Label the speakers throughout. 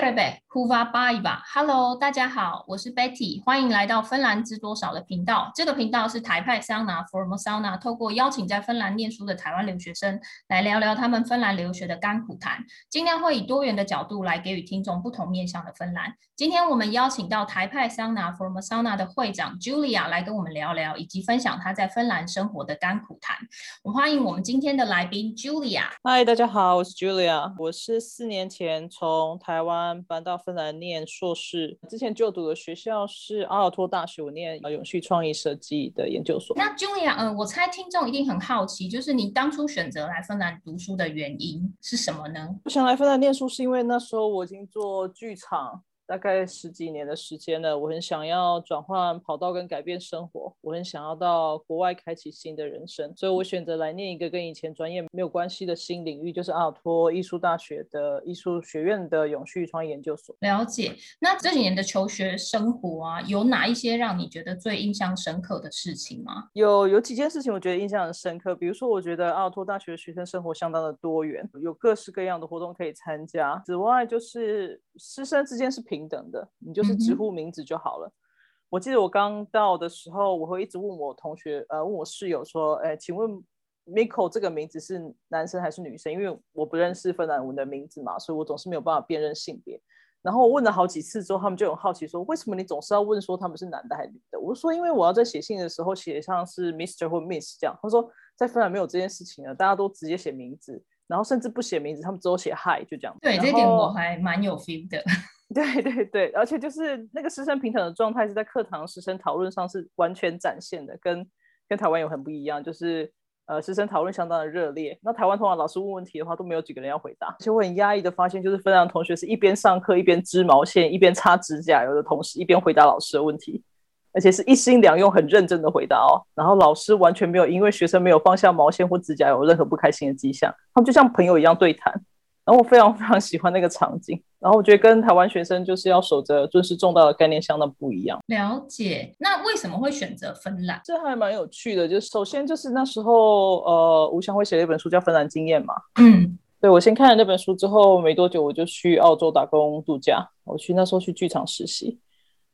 Speaker 1: ser Terve, hyvää päivää. Hello，大家好，我是 Betty，欢迎来到芬兰知多少的频道。这个频道是台派桑拿 Formosauna，透过邀请在芬兰念书的台湾留学生来聊聊他们芬兰留学的甘苦谈，尽量会以多元的角度来给予听众不同面向的芬兰。今天我们邀请到台派桑拿 Formosauna 的会长 Julia 来跟我们聊聊，以及分享她在芬兰生活的甘苦谈。我欢迎我们今天的来宾 Julia。
Speaker 2: 嗨，大家好，我是 Julia，我是四年前从台湾。搬到芬兰念硕士，之前就读的学校是阿尔托大学，我念永续创意设计的研究所。
Speaker 1: 那 Julia，嗯、呃，我猜听众一定很好奇，就是你当初选择来芬兰读书的原因是什么呢？
Speaker 2: 我想来芬兰念书是因为那时候我已经做剧场。大概十几年的时间了，我很想要转换跑道跟改变生活，我很想要到国外开启新的人生，所以我选择来念一个跟以前专业没有关系的新领域，就是阿尔托艺术大学的艺术学院的永续创意研究所。
Speaker 1: 了解。那这几年的求学生活啊，有哪一些让你觉得最印象深刻的事情吗？
Speaker 2: 有，有几件事情我觉得印象很深刻，比如说我觉得阿尔托大学的学生生活相当的多元，有各式各样的活动可以参加。此外，就是师生之间是平。平等的，你就是直呼名字就好了。嗯、我记得我刚到的时候，我会一直问我同学，呃，问我室友说，哎，请问 Miko 这个名字是男生还是女生？因为我不认识芬兰文的名字嘛，所以我总是没有办法辨认性别。然后我问了好几次之后，他们就很好奇说，为什么你总是要问说他们是男的还是女的？我说，因为我要在写信的时候写上是 Mr 或 Miss 这样。他说，在芬兰没有这件事情啊，大家都直接写名字，然后甚至不写名字，他们只有写 Hi 就这样。
Speaker 1: 对，这点我还蛮有 feel 的。
Speaker 2: 对 对对，而且就是那个师生平等的状态是在课堂师生讨论上是完全展现的，跟跟台湾有很不一样，就是呃师生讨论相当的热烈。那台湾通常老师问问题的话都没有几个人要回答，而且我很压抑的发现，就是芬兰同学是一边上课一边织毛线，一边擦指甲油的同时，一边回答老师的问题，而且是一心两用，很认真的回答哦。然后老师完全没有因为学生没有放下毛线或指甲油任何不开心的迹象，他们就像朋友一样对谈。然后我非常非常喜欢那个场景，然后我觉得跟台湾学生就是要守着尊师重道的概念相当不一样。
Speaker 1: 了解，那为什么会选择芬兰？
Speaker 2: 这还蛮有趣的，就是首先就是那时候，呃，吴翔辉写了一本书叫《芬兰经验》嘛。
Speaker 1: 嗯，
Speaker 2: 对，我先看了那本书之后，没多久我就去澳洲打工度假，我去那时候去剧场实习。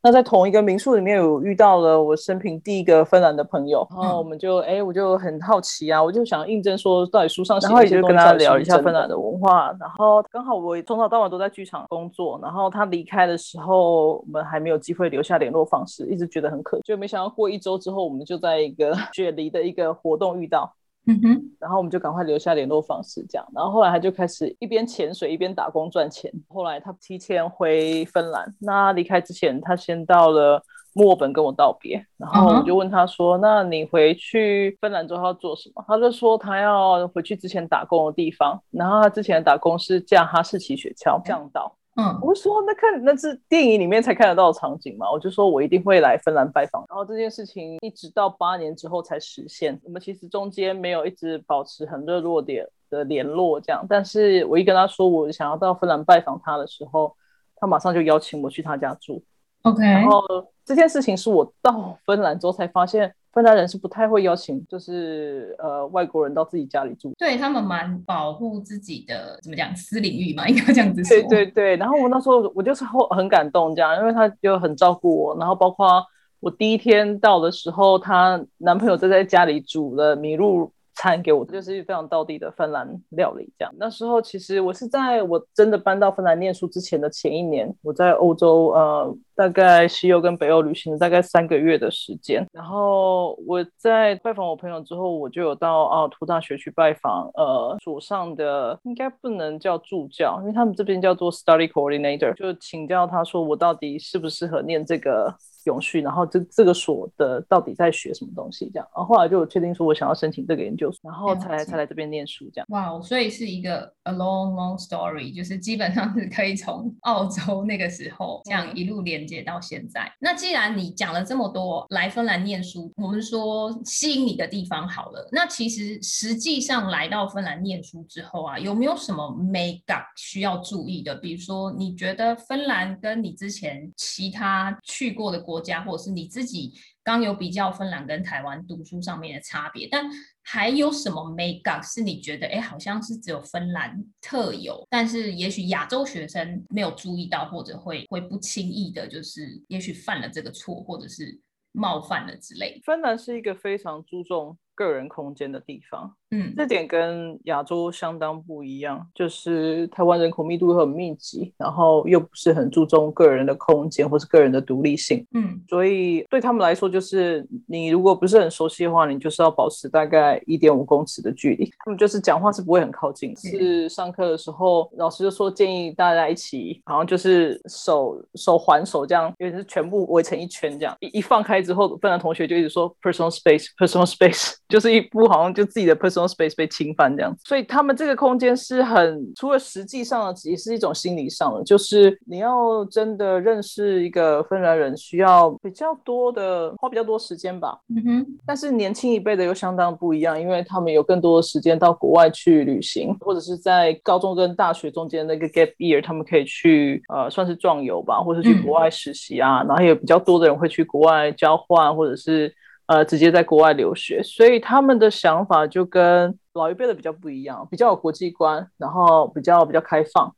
Speaker 2: 那在同一个民宿里面有遇到了我生平第一个芬兰的朋友，然后我们就哎、欸，我就很好奇啊，我就想印证说到底书上写，然后也就跟他聊一下芬兰的文化。然后刚好我从早到晚都在剧场工作，然后他离开的时候，我们还没有机会留下联络方式，一直觉得很可惜，就没想到过一周之后，我们就在一个 雪梨的一个活动遇到。
Speaker 1: 嗯哼，
Speaker 2: 然后我们就赶快留下联络方式，这样。然后后来他就开始一边潜水一边打工赚钱。后来他提前回芬兰，那离开之前，他先到了墨尔本跟我道别。然后我就问他说：“ uh huh. 那你回去芬兰之后要做什么？”他就说他要回去之前打工的地方。然后他之前打工是驾哈士奇雪橇向导。
Speaker 1: 嗯，
Speaker 2: 我说那看那是电影里面才看得到的场景嘛，我就说我一定会来芬兰拜访。然后这件事情一直到八年之后才实现。我们其实中间没有一直保持很热络点的联络，这样。但是我一跟他说我想要到芬兰拜访他的时候，他马上就邀请我去他家住。
Speaker 1: OK，
Speaker 2: 然后这件事情是我到芬兰之后才发现。芬兰人是不太会邀请，就是呃外国人到自己家里住，
Speaker 1: 对他们蛮保护自己的，怎么讲私领域嘛，应该这样子说。
Speaker 2: 对对对，然后我那时候我就是很感动这样，因为他就很照顾我，然后包括我第一天到的时候，她男朋友就在家里煮了麋鹿餐给我，就是非常道地的芬兰料理这样。那时候其实我是在我真的搬到芬兰念书之前的前一年，我在欧洲呃。大概西欧跟北欧旅行了大概三个月的时间，然后我在拜访我朋友之后，我就有到奥尔托大学去拜访，呃，所上的应该不能叫助教，因为他们这边叫做 study coordinator，就请教他说我到底适不适合念这个永续，然后这这个所的到底在学什么东西这样，然后后来就确定说我想要申请这个研究所，然后才来才来这边念书这样。
Speaker 1: 哇，所以是一个 a long long story，就是基本上是可以从澳洲那个时候这样一路连。接到现在，那既然你讲了这么多来芬兰念书，我们说吸引你的地方好了，那其实实际上来到芬兰念书之后啊，有没有什么 make up 需要注意的？比如说，你觉得芬兰跟你之前其他去过的国家，或者是你自己刚有比较芬兰跟台湾读书上面的差别，但还有什么 makeup 是你觉得哎，好像是只有芬兰特有，但是也许亚洲学生没有注意到，或者会会不轻易的，就是也许犯了这个错，或者是冒犯了之类。
Speaker 2: 芬兰是一个非常注重个人空间的地方，
Speaker 1: 嗯，
Speaker 2: 这点跟亚洲相当不一样，就是台湾人口密度很密集，然后又不是很注重个人的空间或是个人的独立性，
Speaker 1: 嗯，
Speaker 2: 所以对他们来说，就是你如果不是很熟悉的话，你就是要保持大概一点五公尺的距离，他们就是讲话是不会很靠近，是上课的时候老师就说建议大家一起，好像就是手手环手这样，因为是全部围成一圈这样，一一放开之后，芬兰同学就一直说 personal space，personal space。就是一副好像就自己的 personal space 被侵犯这样子，所以他们这个空间是很除了实际上的，也是一种心理上的，就是你要真的认识一个芬兰人，需要比较多的花比较多时间吧。
Speaker 1: 嗯哼。
Speaker 2: 但是年轻一辈的又相当不一样，因为他们有更多的时间到国外去旅行，或者是在高中跟大学中间那个 gap year，他们可以去呃算是壮游吧，或者是去国外实习啊，嗯、然后也有比较多的人会去国外交换，或者是。呃，直接在国外留学，所以他们的想法就跟老一辈的比较不一样，比较有国际观，然后比较比较开放。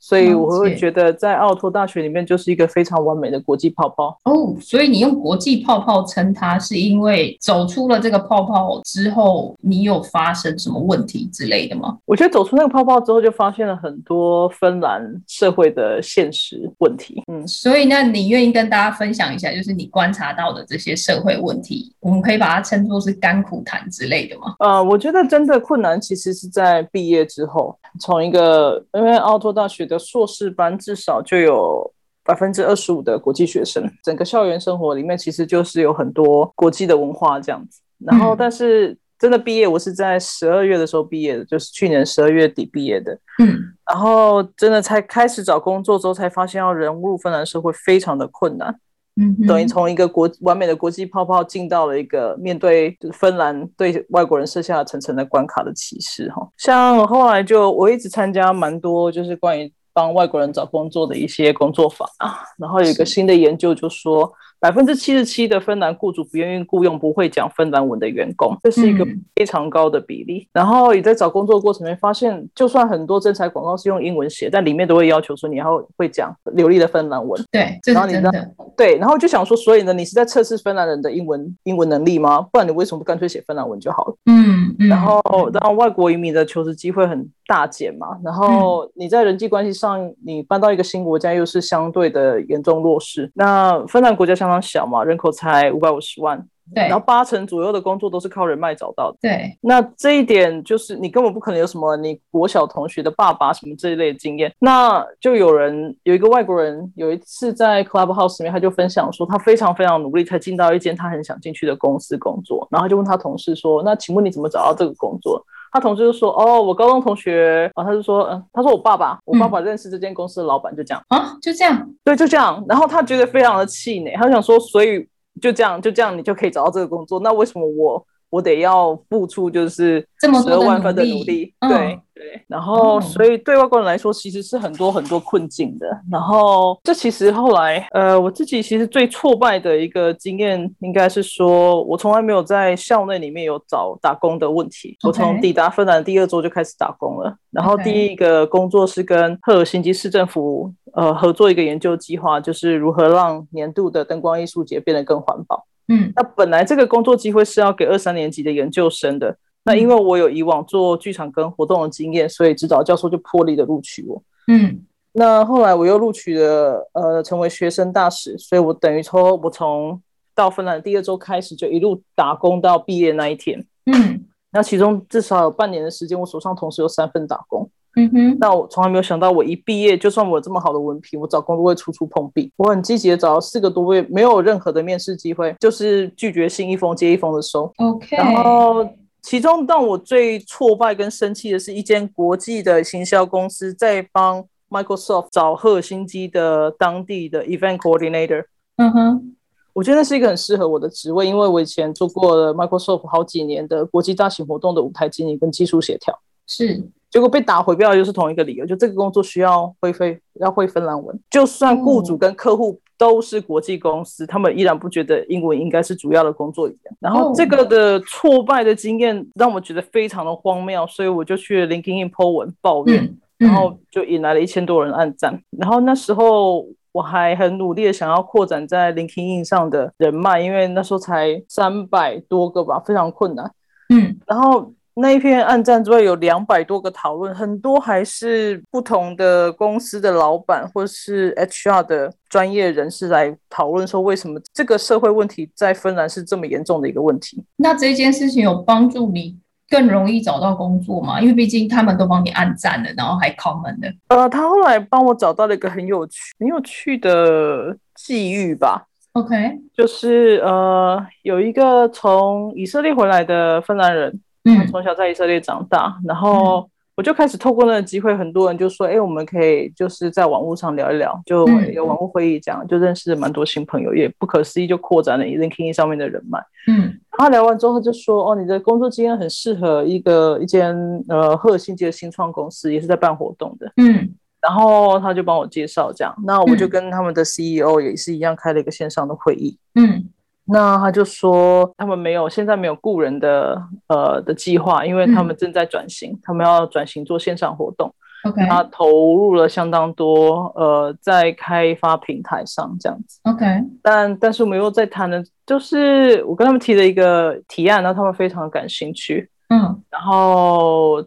Speaker 2: 所以我会觉得，在奥托大学里面就是一个非常完美的国际泡泡
Speaker 1: 哦。所以你用国际泡泡称它，是因为走出了这个泡泡之后，你有发生什么问题之类的吗？
Speaker 2: 我觉得走出那个泡泡之后，就发现了很多芬兰社会的现实问题。嗯，
Speaker 1: 所以那你愿意跟大家分享一下，就是你观察到的这些社会问题，我们可以把它称作是甘苦谈之类的吗？
Speaker 2: 呃，我觉得真的困难其实是在毕业之后，从一个因为奥托大学。的硕士班至少就有百分之二十五的国际学生，整个校园生活里面其实就是有很多国际的文化这样子。然后，但是真的毕业，我是在十二月的时候毕业的，就是去年十二月底毕业的。
Speaker 1: 嗯，
Speaker 2: 然后真的才开始找工作之后，才发现要融入芬兰社会非常的困难。
Speaker 1: 嗯，
Speaker 2: 等于从一个国完美的国际泡泡进到了一个面对芬兰对外国人设下了层层的关卡的歧视哈。像后来就我一直参加蛮多就是关于帮外国人找工作的一些工作坊啊，然后有一个新的研究就说。百分之七十七的芬兰雇主不愿意雇佣不会讲芬兰文的员工，这是一个非常高的比例。嗯、然后也在找工作的过程中发现，就算很多征才广告是用英文写，但里面都会要求说你要会讲流利的芬兰文。
Speaker 1: 对，这是真的。
Speaker 2: 对，然后就想说，所以呢，你是在测试芬兰人的英文英文能力吗？不然你为什么不干脆写芬兰文就好了？
Speaker 1: 嗯，嗯，
Speaker 2: 然后，然后外国移民的求职机会很大减嘛。然后你在人际关系上，你搬到一个新国家又是相对的严重弱势。那芬兰国家相当小嘛，人口才五百五十万，
Speaker 1: 对，
Speaker 2: 然后八成左右的工作都是靠人脉找到的，
Speaker 1: 对。那
Speaker 2: 这一点就是你根本不可能有什么你国小同学的爸爸什么这一类的经验。那就有人有一个外国人有一次在 Clubhouse 里面，他就分享说，他非常非常努力才进到一间他很想进去的公司工作，然后就问他同事说，那请问你怎么找到这个工作？他同事就说：“哦，我高中同学。”然后他就说：“嗯，他说我爸爸，我爸爸认识这间公司的老板，就这样
Speaker 1: 啊，就这样，
Speaker 2: 对，就这样。”然后他觉得非常的气馁，他想说：“所以就这样，就这样，你就可以找到这个工作？那为什么我我得要付出就是十二万分的努力？”对。对，然后所以对外国人来说，其实是很多很多困境的。然后这其实后来，呃，我自己其实最挫败的一个经验，应该是说我从来没有在校内里面有找打工的问题。我从抵达芬兰第二周就开始打工了。然后第一个工作是跟赫尔辛基市政府呃合作一个研究计划，就是如何让年度的灯光艺术节变得更环保。
Speaker 1: 嗯，
Speaker 2: 那本来这个工作机会是要给二三年级的研究生的。那因为我有以往做剧场跟活动的经验，所以指导教授就破例的录取我。
Speaker 1: 嗯，
Speaker 2: 那后来我又录取了，呃，成为学生大使，所以我等于说，我从到芬兰第二周开始就一路打工到毕业那一天。
Speaker 1: 嗯，
Speaker 2: 那其中至少有半年的时间，我手上同时有三份打工。
Speaker 1: 嗯哼，
Speaker 2: 那我从来没有想到，我一毕业，就算我有这么好的文凭，我找工作会处处碰壁。我很积极的找了四个多月，没有任何的面试机会，就是拒绝信一封接一封的收。
Speaker 1: OK，
Speaker 2: 然后。其中让我最挫败跟生气的是一间国际的行销公司在帮 Microsoft 找赫尔辛基的当地的 Event Coordinator。
Speaker 1: 嗯哼，
Speaker 2: 我觉得那是一个很适合我的职位，因为我以前做过了 Microsoft 好几年的国际大型活动的舞台经理跟技术协调。
Speaker 1: 是，
Speaker 2: 结果被打回标的又是同一个理由，就这个工作需要会非要会芬兰文，就算雇主跟客户都是国际公司，他们依然不觉得英文应该是主要的工作语言。然后这个的挫败的经验让我觉得非常的荒谬，所以我就去 LinkedIn po 文抱怨，然后就引来了一千多人按赞。然后那时候我还很努力的想要扩展在 LinkedIn 上的人脉，因为那时候才三百多个吧，非常困难。嗯，然后。那一篇暗战之外，有两百多个讨论，很多还是不同的公司的老板或是 HR 的专业人士来讨论说，为什么这个社会问题在芬兰是这么严重的一个问题。
Speaker 1: 那这件事情有帮助你更容易找到工作吗？因为毕竟他们都帮你按赞了，然后还 comment 的。
Speaker 2: 呃，他后来帮我找到了一个很有趣、很有趣的际遇吧。
Speaker 1: OK，
Speaker 2: 就是呃，有一个从以色列回来的芬兰人。嗯，从小在以色列长大，然后我就开始透过那个机会，很多人就说：“哎、欸，我们可以就是在网络上聊一聊，就有网络会议这样，就认识了蛮多新朋友，也不可思议就扩展了 LinkedIn 上面的人脉。”嗯，然后聊完之后就说：“哦，你的工作经验很适合一个一间呃赫尔辛基的新创公司，也是在办活动的。”嗯，然后他就帮我介绍这样，那我就跟他们的 CEO 也是一样开了一个线上的会议。嗯。那他就说，他们没有，现在没有雇人的呃的计划，因为他们正在转型，嗯、他们要转型做线上活动。OK，他投入了相当多呃在开发平台上这样子。OK，但但是我们又在谈的，就是我跟他们提了一个提案，然后他们非常感兴趣。嗯，然后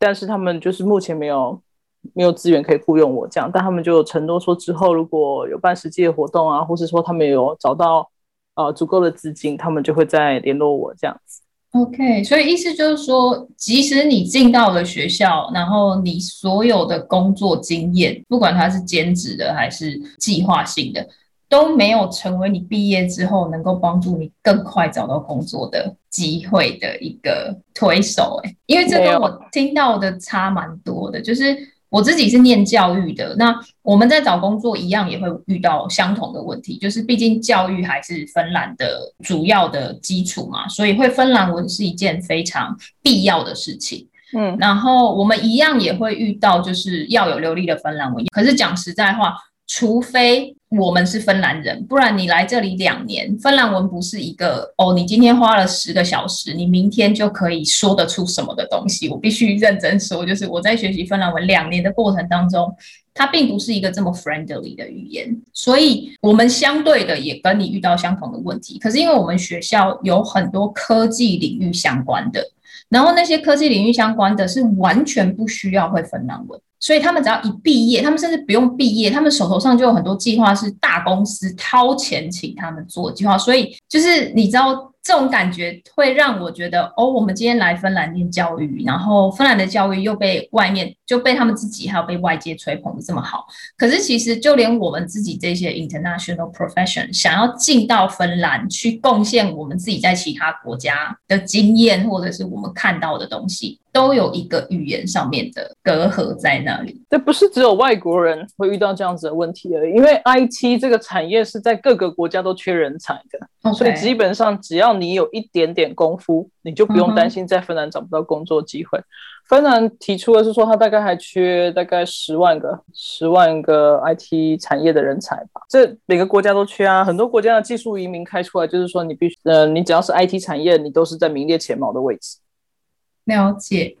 Speaker 2: 但是他们就是目前没有没有资源可以雇佣我这样，但他们就承诺说之后如果有办实际的活动啊，或是说他们有找到。呃，足够的资金，他们就会再联络我这样子。
Speaker 1: OK，所以意思就是说，即使你进到了学校，然后你所有的工作经验，不管它是兼职的还是计划性的，都没有成为你毕业之后能够帮助你更快找到工作的机会的一个推手。哎，因为这跟我听到的差蛮多的，就是。我自己是念教育的，那我们在找工作一样也会遇到相同的问题，就是毕竟教育还是芬兰的主要的基础嘛，所以会芬兰文是一件非常必要的事情。嗯，然后我们一样也会遇到，就是要有流利的芬兰文。可是讲实在话，除非我们是芬兰人，不然你来这里两年，芬兰文不是一个哦，你今天花了十个小时，你明天就可以说得出什么的东西。我必须认真说，就是我在学习芬兰文两年的过程当中，它并不是一个这么 friendly 的语言，所以我们相对的也跟你遇到相同的问题。可是因为我们学校有很多科技领域相关的，然后那些科技领域相关的是完全不需要会芬兰文。所以他们只要一毕业，他们甚至不用毕业，他们手头上就有很多计划，是大公司掏钱请他们做计划。所以就是你知道。这种感觉会让我觉得，哦，我们今天来芬兰念教育，然后芬兰的教育又被外面就被他们自己还有被外界吹捧的这么好。可是其实就连我们自己这些 international profession 想要进到芬兰去贡献我们自己在其他国家的经验，或者是我们看到的东西，都有一个语言上面的隔阂在那里。
Speaker 2: 这不是只有外国人会遇到这样子的问题而已，因为 IT 这个产业是在各个国家都缺人才的.所以基本上只要你有一点点功夫，你就不用担心在芬兰找不到工作机会。嗯、芬兰提出的是说，他大概还缺大概十万个十万个 IT 产业的人才吧。这每个国家都缺啊，很多国家的技术移民开出来，就是说你必须呃，你只要是 IT 产业，你都是在名列前茅的位置。
Speaker 1: 了解。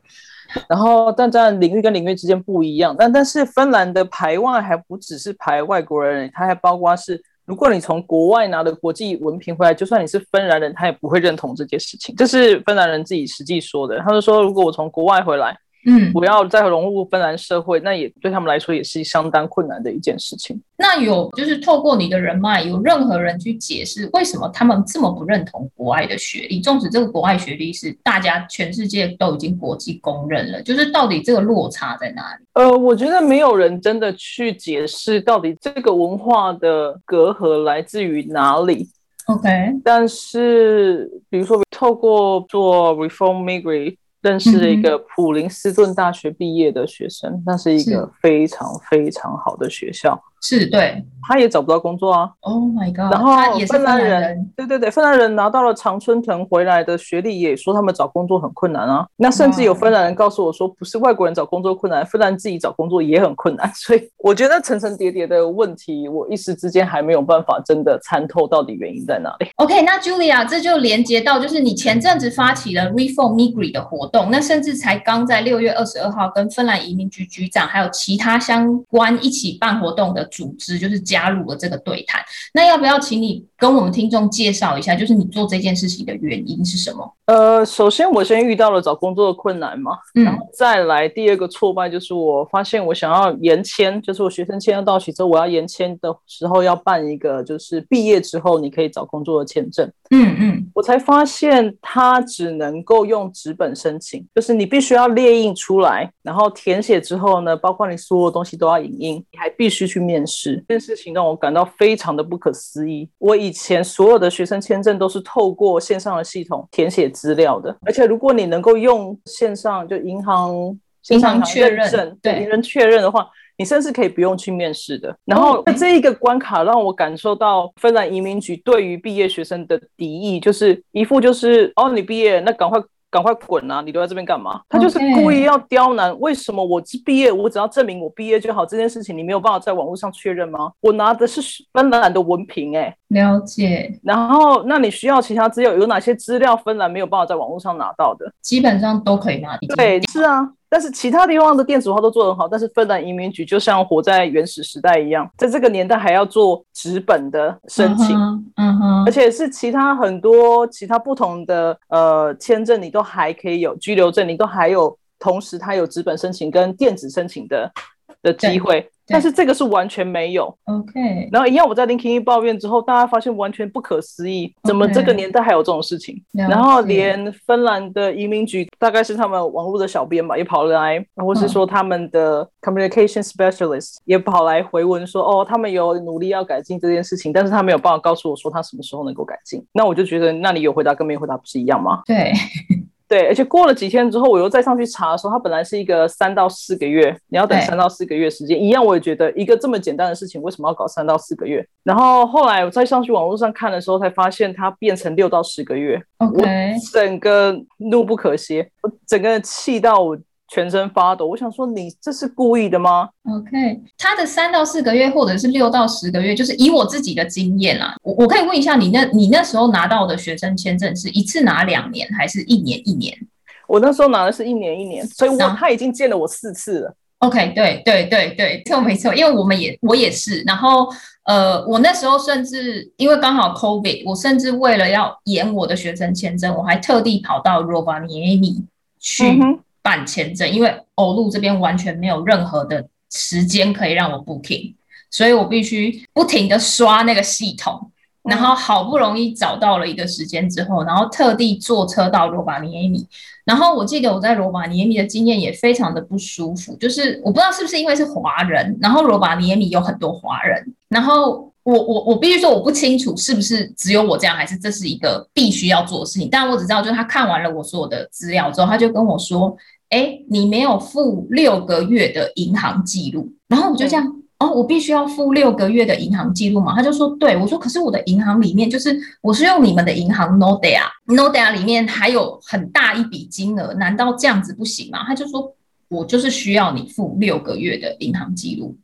Speaker 2: 然后，但在领域跟领域之间不一样。但但是芬兰的排外还不只是排外国人，它还包括是。如果你从国外拿的国际文凭回来，就算你是芬兰人，他也不会认同这件事情。这是芬兰人自己实际说的。他就说，如果我从国外回来，嗯，我要再融入芬兰社会，那也对他们来说也是相当困难的一件事情。
Speaker 1: 那有就是透过你的人脉，有任何人去解释为什么他们这么不认同国外的学历？纵使这个国外学历是大家全世界都已经国际公认了，就是到底这个落差在哪里？
Speaker 2: 呃，我觉得没有人真的去解释到底这个文化的隔阂来自于哪里。
Speaker 1: OK，
Speaker 2: 但是比如说透过做 Reform Migri。认识了一个普林斯顿大学毕业的学生，那是一个非常非常好的学校。
Speaker 1: 是对。
Speaker 2: 他也找不到工作啊
Speaker 1: ！Oh my god！
Speaker 2: 然后
Speaker 1: 他也是芬兰人，
Speaker 2: 对对对，芬兰人拿到了常春藤回来的学历，也说他们找工作很困难啊。那甚至有芬兰人告诉我说，不是外国人找工作困难，芬兰自己找工作也很困难。所以我觉得层层叠叠的问题，我一时之间还没有办法真的参透到底原因在哪里。
Speaker 1: OK，那 Julia，这就连接到就是你前阵子发起了 Reform Migri 的活动，那甚至才刚在六月二十二号跟芬兰移民局局长还有其他相关一起办活动的组织，就是加入了这个对谈，那要不要请你跟我们听众介绍一下，就是你做这件事情的原因是什么？
Speaker 2: 呃，首先我先遇到了找工作的困难嘛，嗯，然后再来第二个挫败就是我发现我想要延签，就是我学生签要到期之后，我要延签的时候要办一个就是毕业之后你可以找工作的签证，
Speaker 1: 嗯嗯，
Speaker 2: 我才发现它只能够用纸本申请，就是你必须要列印出来，然后填写之后呢，包括你所有东西都要影印，你还必须去面试，这件事情让我感到非常的不可思议。我以前所有的学生签证都是透过线上的系统填写资料的，而且如果你能够用线上就银行
Speaker 1: 银行确认，对
Speaker 2: 银行确认的话，你甚至可以不用去面试的。然后这一个关卡让我感受到芬兰移民局对于毕业学生的敌意，就是一副就是哦，你毕业那赶快。赶快滚啊！你留在这边干嘛？他就是故意要刁难。为什么我毕业，我只要证明我毕业就好？这件事情你没有办法在网络上确认吗？我拿的是芬兰的文凭，哎，
Speaker 1: 了解。
Speaker 2: 然后，那你需要其他资料？有哪些资料芬兰没有办法在网络上拿到的？
Speaker 1: 基本上都可以拿。
Speaker 2: 对，是啊。但是其他地方的电子化都做得很好，但是芬兰移民局就像活在原始时代一样，在这个年代还要做纸本的申请，
Speaker 1: 嗯哼，
Speaker 2: 而且是其他很多其他不同的呃签证，你都还可以有居留证，你都还有同时它有纸本申请跟电子申请的的机会。但是这个是完全没有
Speaker 1: ，OK。
Speaker 2: 然后一样，我在 LinkedIn 抱怨之后，大家发现完全不可思议，怎么这个年代还有这种事情.然后连芬兰的移民局，大概是他们网络的小编吧，也跑来，或是说他们的 Communication Specialist 也跑来回文说，哦，他们有努力要改进这件事情，但是他没有办法告诉我说他什么时候能够改进。那我就觉得，那你有回答跟没回答不是一样吗？
Speaker 1: 对。
Speaker 2: 对，而且过了几天之后，我又再上去查的时候，它本来是一个三到四个月，你要等三到四个月时间。一样，我也觉得一个这么简单的事情，为什么要搞三到四个月？然后后来我再上去网络上看的时候，才发现它变成六到十个月。我整个怒不可遏，我整个气到我。全身发抖，我想说，你这是故意的吗
Speaker 1: ？OK，他的三到四个月，或者是六到十个月，就是以我自己的经验啦，我我可以问一下你那，你那时候拿到的学生签证是一次拿两年，还是一年一年？
Speaker 2: 我那时候拿的是一年一年，所以我他已经见了我四次了。
Speaker 1: OK，对对对对，错没错，因为我们也我也是，然后呃，我那时候甚至因为刚好 COVID，我甚至为了要延我的学生签证，我还特地跑到 Rovaniemi 去。嗯办签证，因为欧陆这边完全没有任何的时间可以让我 booking，所以我必须不停的刷那个系统，然后好不容易找到了一个时间之后，然后特地坐车到罗马尼耶米。然后我记得我在罗马尼耶米的经验也非常的不舒服，就是我不知道是不是因为是华人，然后罗马尼耶米有很多华人，然后。我我我必须说，我不清楚是不是只有我这样，还是这是一个必须要做的事情。但我只知道，就是他看完了我所有的资料之后，他就跟我说：“哎，你没有付六个月的银行记录。”然后我就这样，哦，我必须要付六个月的银行记录嘛？他就说：“对。”我说：“可是我的银行里面，就是我是用你们的银行 Nordea，Nordea 里面还有很大一笔金额，难道这样子不行吗？”他就说：“我就是需要你付六个月的银行记录。”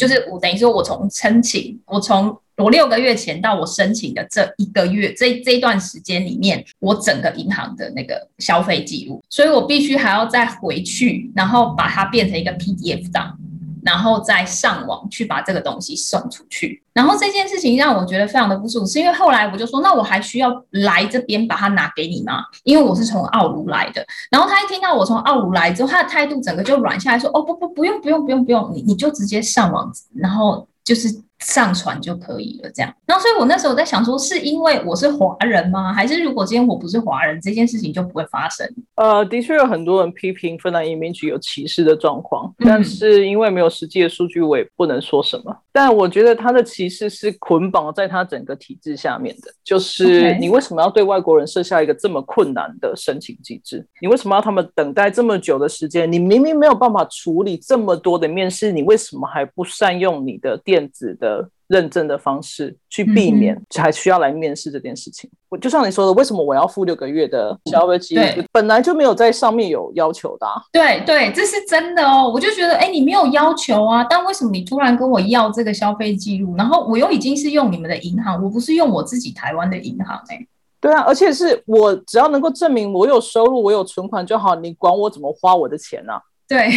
Speaker 1: 就是我等于说，我从申请，我从我六个月前到我申请的这一个月，这这一段时间里面，我整个银行的那个消费记录，所以我必须还要再回去，然后把它变成一个 PDF 档。然后再上网去把这个东西送出去，然后这件事情让我觉得非常的不舒服，是因为后来我就说，那我还需要来这边把它拿给你吗？因为我是从奥卢来的。然后他一听到我从奥卢来之后，他的态度整个就软下来说，哦不不不用不用不用不用，你你就直接上网，然后就是。上传就可以了，这样。然后，所以我那时候在想说，是因为我是华人吗？还是如果今天我不是华人，这件事情就不会发生？
Speaker 2: 呃，的确有很多人批评芬兰移民局有歧视的状况，但是因为没有实际的数据，我也不能说什么。但我觉得他的歧视是捆绑在他整个体制下面的，就是你为什么要对外国人设下一个这么困难的申请机制？你为什么要他们等待这么久的时间？你明明没有办法处理这么多的面试，你为什么还不善用你的电子的？认证的方式去避免还需要来面试这件事情。我、嗯、就像你说的，为什么我要付六个月的消费记录？本来就没有在上面有要求的、啊。
Speaker 1: 对对，这是真的哦。我就觉得，哎，你没有要求啊，但为什么你突然跟我要这个消费记录？然后我又已经是用你们的银行，我不是用我自己台湾的银行哎。
Speaker 2: 对啊，而且是我只要能够证明我有收入，我有存款就好，你管我怎么花我的钱啊？
Speaker 1: 对，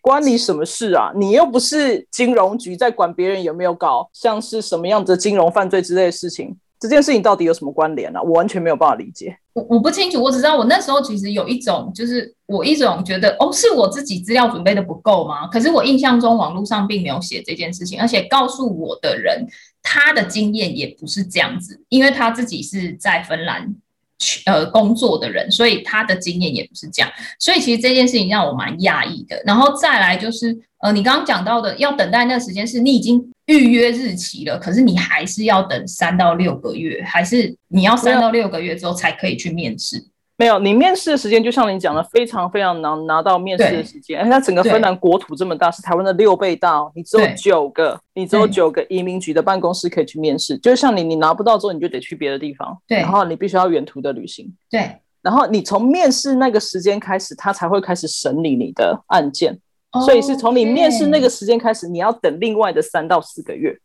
Speaker 2: 关你什么事啊？你又不是金融局在管别人有没有搞像是什么样子的金融犯罪之类的事情，这件事情到底有什么关联啊？我完全没有办法理解。
Speaker 1: 我我不清楚，我只知道我那时候其实有一种，就是我一种觉得，哦，是我自己资料准备的不够吗？可是我印象中网络上并没有写这件事情，而且告诉我的人他的经验也不是这样子，因为他自己是在芬兰。呃，工作的人，所以他的经验也不是这样，所以其实这件事情让我蛮讶异的。然后再来就是，呃，你刚刚讲到的，要等待那个时间是你已经预约日期了，可是你还是要等三到六个月，还是你要三到六个月之后才可以去面试？
Speaker 2: 没有，你面试的时间就像你讲的，非常非常难拿到面试的时间。而且它整个芬兰国土这么大，是台湾的六倍大，你只有九个，你只有九个移民局的办公室可以去面试。就像你，你拿不到之后，你就得去别的地方。
Speaker 1: 对，
Speaker 2: 然后你必须要远途的旅行。
Speaker 1: 对，
Speaker 2: 然后你从面试那个时间开始，他才会开始审理你的案件。所以是从你面试那个时间开始，你要等另外的三到四个月。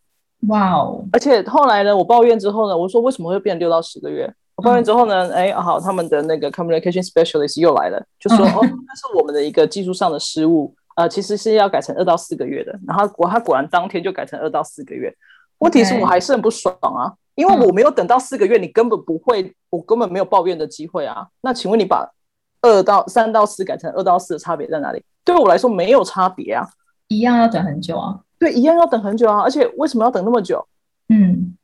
Speaker 1: 哇哦！
Speaker 2: 而且后来呢，我抱怨之后呢，我说为什么会变六到十个月？我抱怨之后呢，哎，好，他们的那个 communication specialist 又来了，就说哦，那是我们的一个技术上的失误，呃，其实是要改成二到四个月的。然后果他果然当天就改成二到四个月。问题是我还是很不爽啊，因为我没有等到四个月，你根本不会，我根本没有抱怨的机会啊。那请问你把二到三到四改成二到四的差别在哪里？对我来说没有差别啊，
Speaker 1: 一样要等很久啊。
Speaker 2: 对，一样要等很久啊，而且为什么要等那么久？
Speaker 1: 嗯，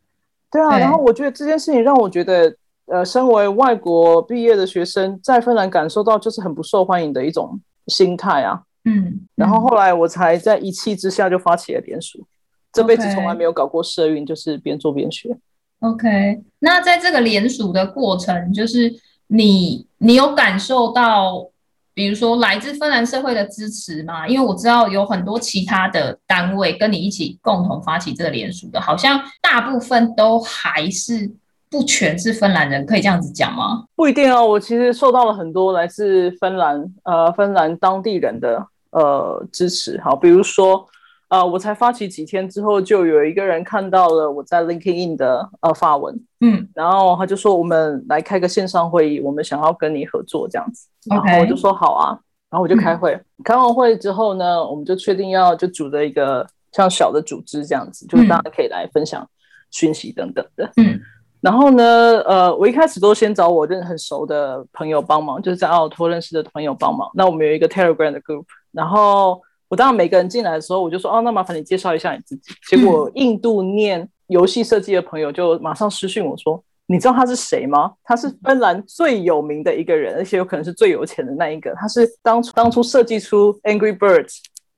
Speaker 2: 对啊。然后我觉得这件事情让我觉得。呃，身为外国毕业的学生，在芬兰感受到就是很不受欢迎的一种心态啊。
Speaker 1: 嗯，
Speaker 2: 然后后来我才在一气之下就发起了联署，嗯、这辈子从来没有搞过社运，就是边做边学。
Speaker 1: OK，那在这个联署的过程，就是你你有感受到，比如说来自芬兰社会的支持吗？因为我知道有很多其他的单位跟你一起共同发起这个联署的，好像大部分都还是。不全是芬兰人，可以这样子讲吗？
Speaker 2: 不一定啊。我其实受到了很多来自芬兰呃芬兰当地人的呃支持。好，比如说呃，我才发起几天之后，就有一个人看到了我在 LinkedIn 的呃发文，
Speaker 1: 嗯，
Speaker 2: 然后他就说我们来开个线上会议，我们想要跟你合作这样子。然后我就说好啊，然后我就开会。嗯、开完会之后呢，我们就确定要就组了一个像小的组织这样子，就是大家可以来分享讯息等等的，
Speaker 1: 嗯。
Speaker 2: 然后呢，呃，我一开始都先找我认识很熟的朋友帮忙，就是在奥托认识的朋友帮忙。那我们有一个 Telegram 的 group，然后我当然每个人进来的时候，我就说，哦，那麻烦你介绍一下你自己。结果印度念游戏设计的朋友就马上私讯我说，你知道他是谁吗？他是芬兰最有名的一个人，而且有可能是最有钱的那一个。他是当初当初设计出 Angry Birds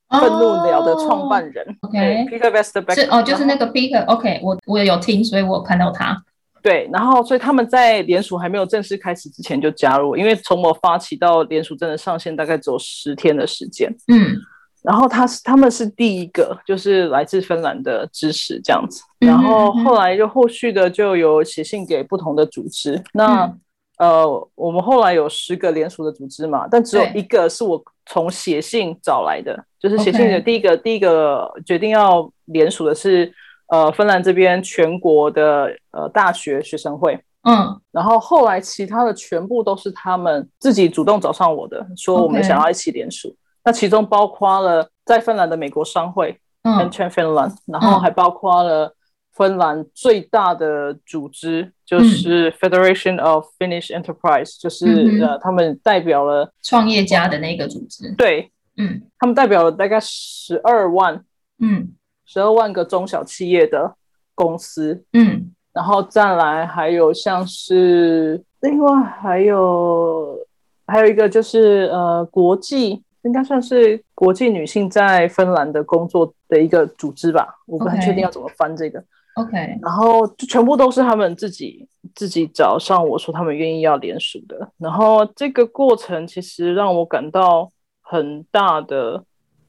Speaker 2: 愤怒鸟的创办人。
Speaker 1: Oh, OK，Peter
Speaker 2: Westerbeck
Speaker 1: 是哦，就是那个 Peter。OK，我我有听，所以我看到他。
Speaker 2: 对，然后所以他们在联署还没有正式开始之前就加入，因为从我发起到联署真的上线大概只有十天的时间。
Speaker 1: 嗯，
Speaker 2: 然后他是他们是第一个，就是来自芬兰的支持这样子。然后后来就后续的就有写信给不同的组织。那、嗯、呃，我们后来有十个联署的组织嘛，但只有一个是我从写信找来的，就是写信的第一个、第一个决定要联署的是。呃，芬兰这边全国的呃大学学生会，
Speaker 1: 嗯，
Speaker 2: 然后后来其他的全部都是他们自己主动找上我的，说我们想要一起联署。那其中包括了在芬兰的美国商会，嗯，Adtran Finland，然后还包括了芬兰最大的组织，嗯、就是 Federation of Finnish Enterprise，就是、嗯、呃他们代表了
Speaker 1: 创业家的那个组织，
Speaker 2: 对，
Speaker 1: 嗯，
Speaker 2: 他们代表了大概十二万，
Speaker 1: 嗯。
Speaker 2: 十二万个中小企业的公司，
Speaker 1: 嗯，
Speaker 2: 然后再来还有像是另外还有还有一个就是呃国际应该算是国际女性在芬兰的工作的一个组织吧，我不太确定要怎么翻这个。
Speaker 1: OK，
Speaker 2: 然后就全部都是他们自己自己找上我说他们愿意要联署的，然后这个过程其实让我感到很大的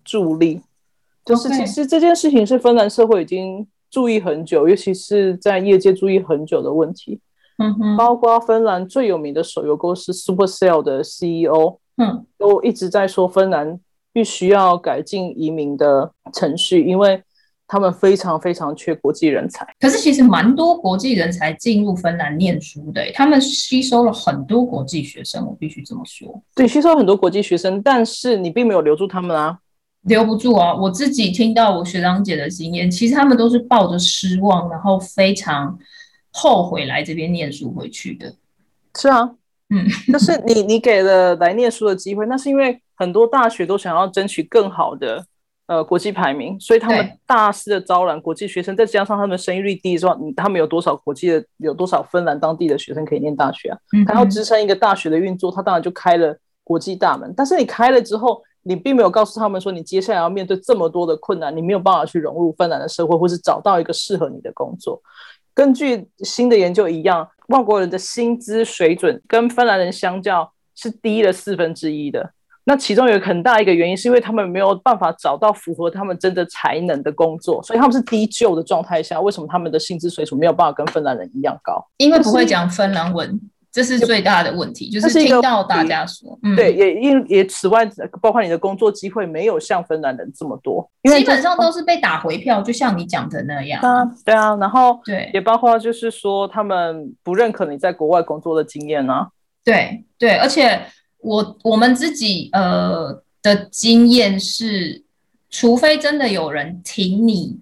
Speaker 2: 助力，就是其实这件事情是芬兰社会已经注意很久，尤其是在业界注意很久的问题。
Speaker 1: 嗯哼，
Speaker 2: 包括芬兰最有名的手游公司 Supercell 的 CEO。
Speaker 1: 嗯，
Speaker 2: 都一直在说芬兰必须要改进移民的程序，因为他们非常非常缺国际人才。
Speaker 1: 可是其实蛮多国际人才进入芬兰念书的，他们吸收了很多国际学生，我必须这么说。
Speaker 2: 对，吸收很多国际学生，但是你并没有留住他们啊，
Speaker 1: 留不住啊！我自己听到我学长姐的经验，其实他们都是抱着失望，然后非常后悔来这边念书回去的。
Speaker 2: 是啊。
Speaker 1: 嗯，
Speaker 2: 就是你，你给了来念书的机会，那是因为很多大学都想要争取更好的呃国际排名，所以他们大肆的招揽国际学生，再加上他们生育率低的话，他们有多少国际的，有多少芬兰当地的学生可以念大学啊？他要支撑一个大学的运作，他当然就开了国际大门。但是你开了之后，你并没有告诉他们说，你接下来要面对这么多的困难，你没有办法去融入芬兰的社会，或是找到一个适合你的工作。根据新的研究一样。外国人的薪资水准跟芬兰人相较是低了四分之一的。那其中有很大一个原因，是因为他们没有办法找到符合他们真的才能的工作，所以他们是低就的状态下，为什么他们的薪资水准没有办法跟芬兰人一样高？
Speaker 1: 因为不会讲芬兰文，这是最大的问题。就是听到大家说，嗯、
Speaker 2: 对，也因也此外，包括你的工作机会没有像芬兰人这么多，因为
Speaker 1: 基本上都是被打回票，就像你讲的那样。
Speaker 2: 啊，对啊，然后
Speaker 1: 对，
Speaker 2: 也包括就是说他们不认可你在国外工作的经验啊。
Speaker 1: 对对，而且我我们自己呃。的经验是，除非真的有人挺你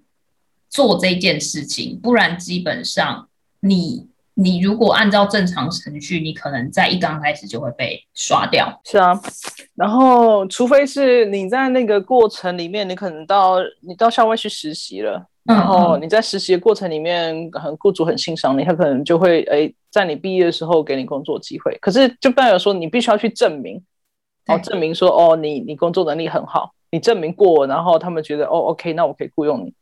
Speaker 1: 做这件事情，不然基本上你你如果按照正常程序，你可能在一刚开始就会被刷掉。
Speaker 2: 是啊，然后除非是你在那个过程里面，你可能到你到校外去实习了，然后你在实习的过程里面，很雇主很欣赏你，他可能就会哎在你毕业的时候给你工作机会。可是就代表说你必须要去证明。哦，证明说哦，你你工作能力很好，你证明过，然后他们觉得哦，OK，那我可以雇佣你。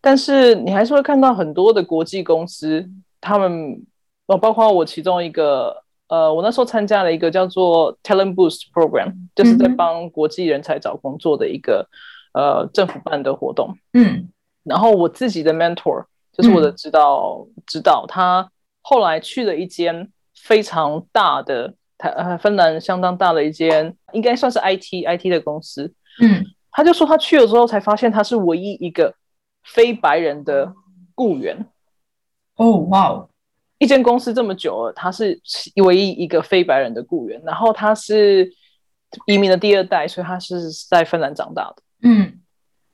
Speaker 2: 但是你还是会看到很多的国际公司，他们哦，包括我其中一个，呃，我那时候参加了一个叫做 Talent Boost Program，就是在帮国际人才找工作的一个、嗯、呃政府办的活动。
Speaker 1: 嗯，
Speaker 2: 然后我自己的 mentor 就是我的指导、嗯、指导，他后来去了一间非常大的。台呃，芬兰相当大的一间，应该算是 IT IT 的公司。
Speaker 1: 嗯，
Speaker 2: 他就说他去了之后才发现他是唯一一个非白人的雇员。
Speaker 1: 哦，哇哦！
Speaker 2: 一间公司这么久了，他是唯一一个非白人的雇员。然后他是移民的第二代，所以他是在芬兰长大的。
Speaker 1: 嗯，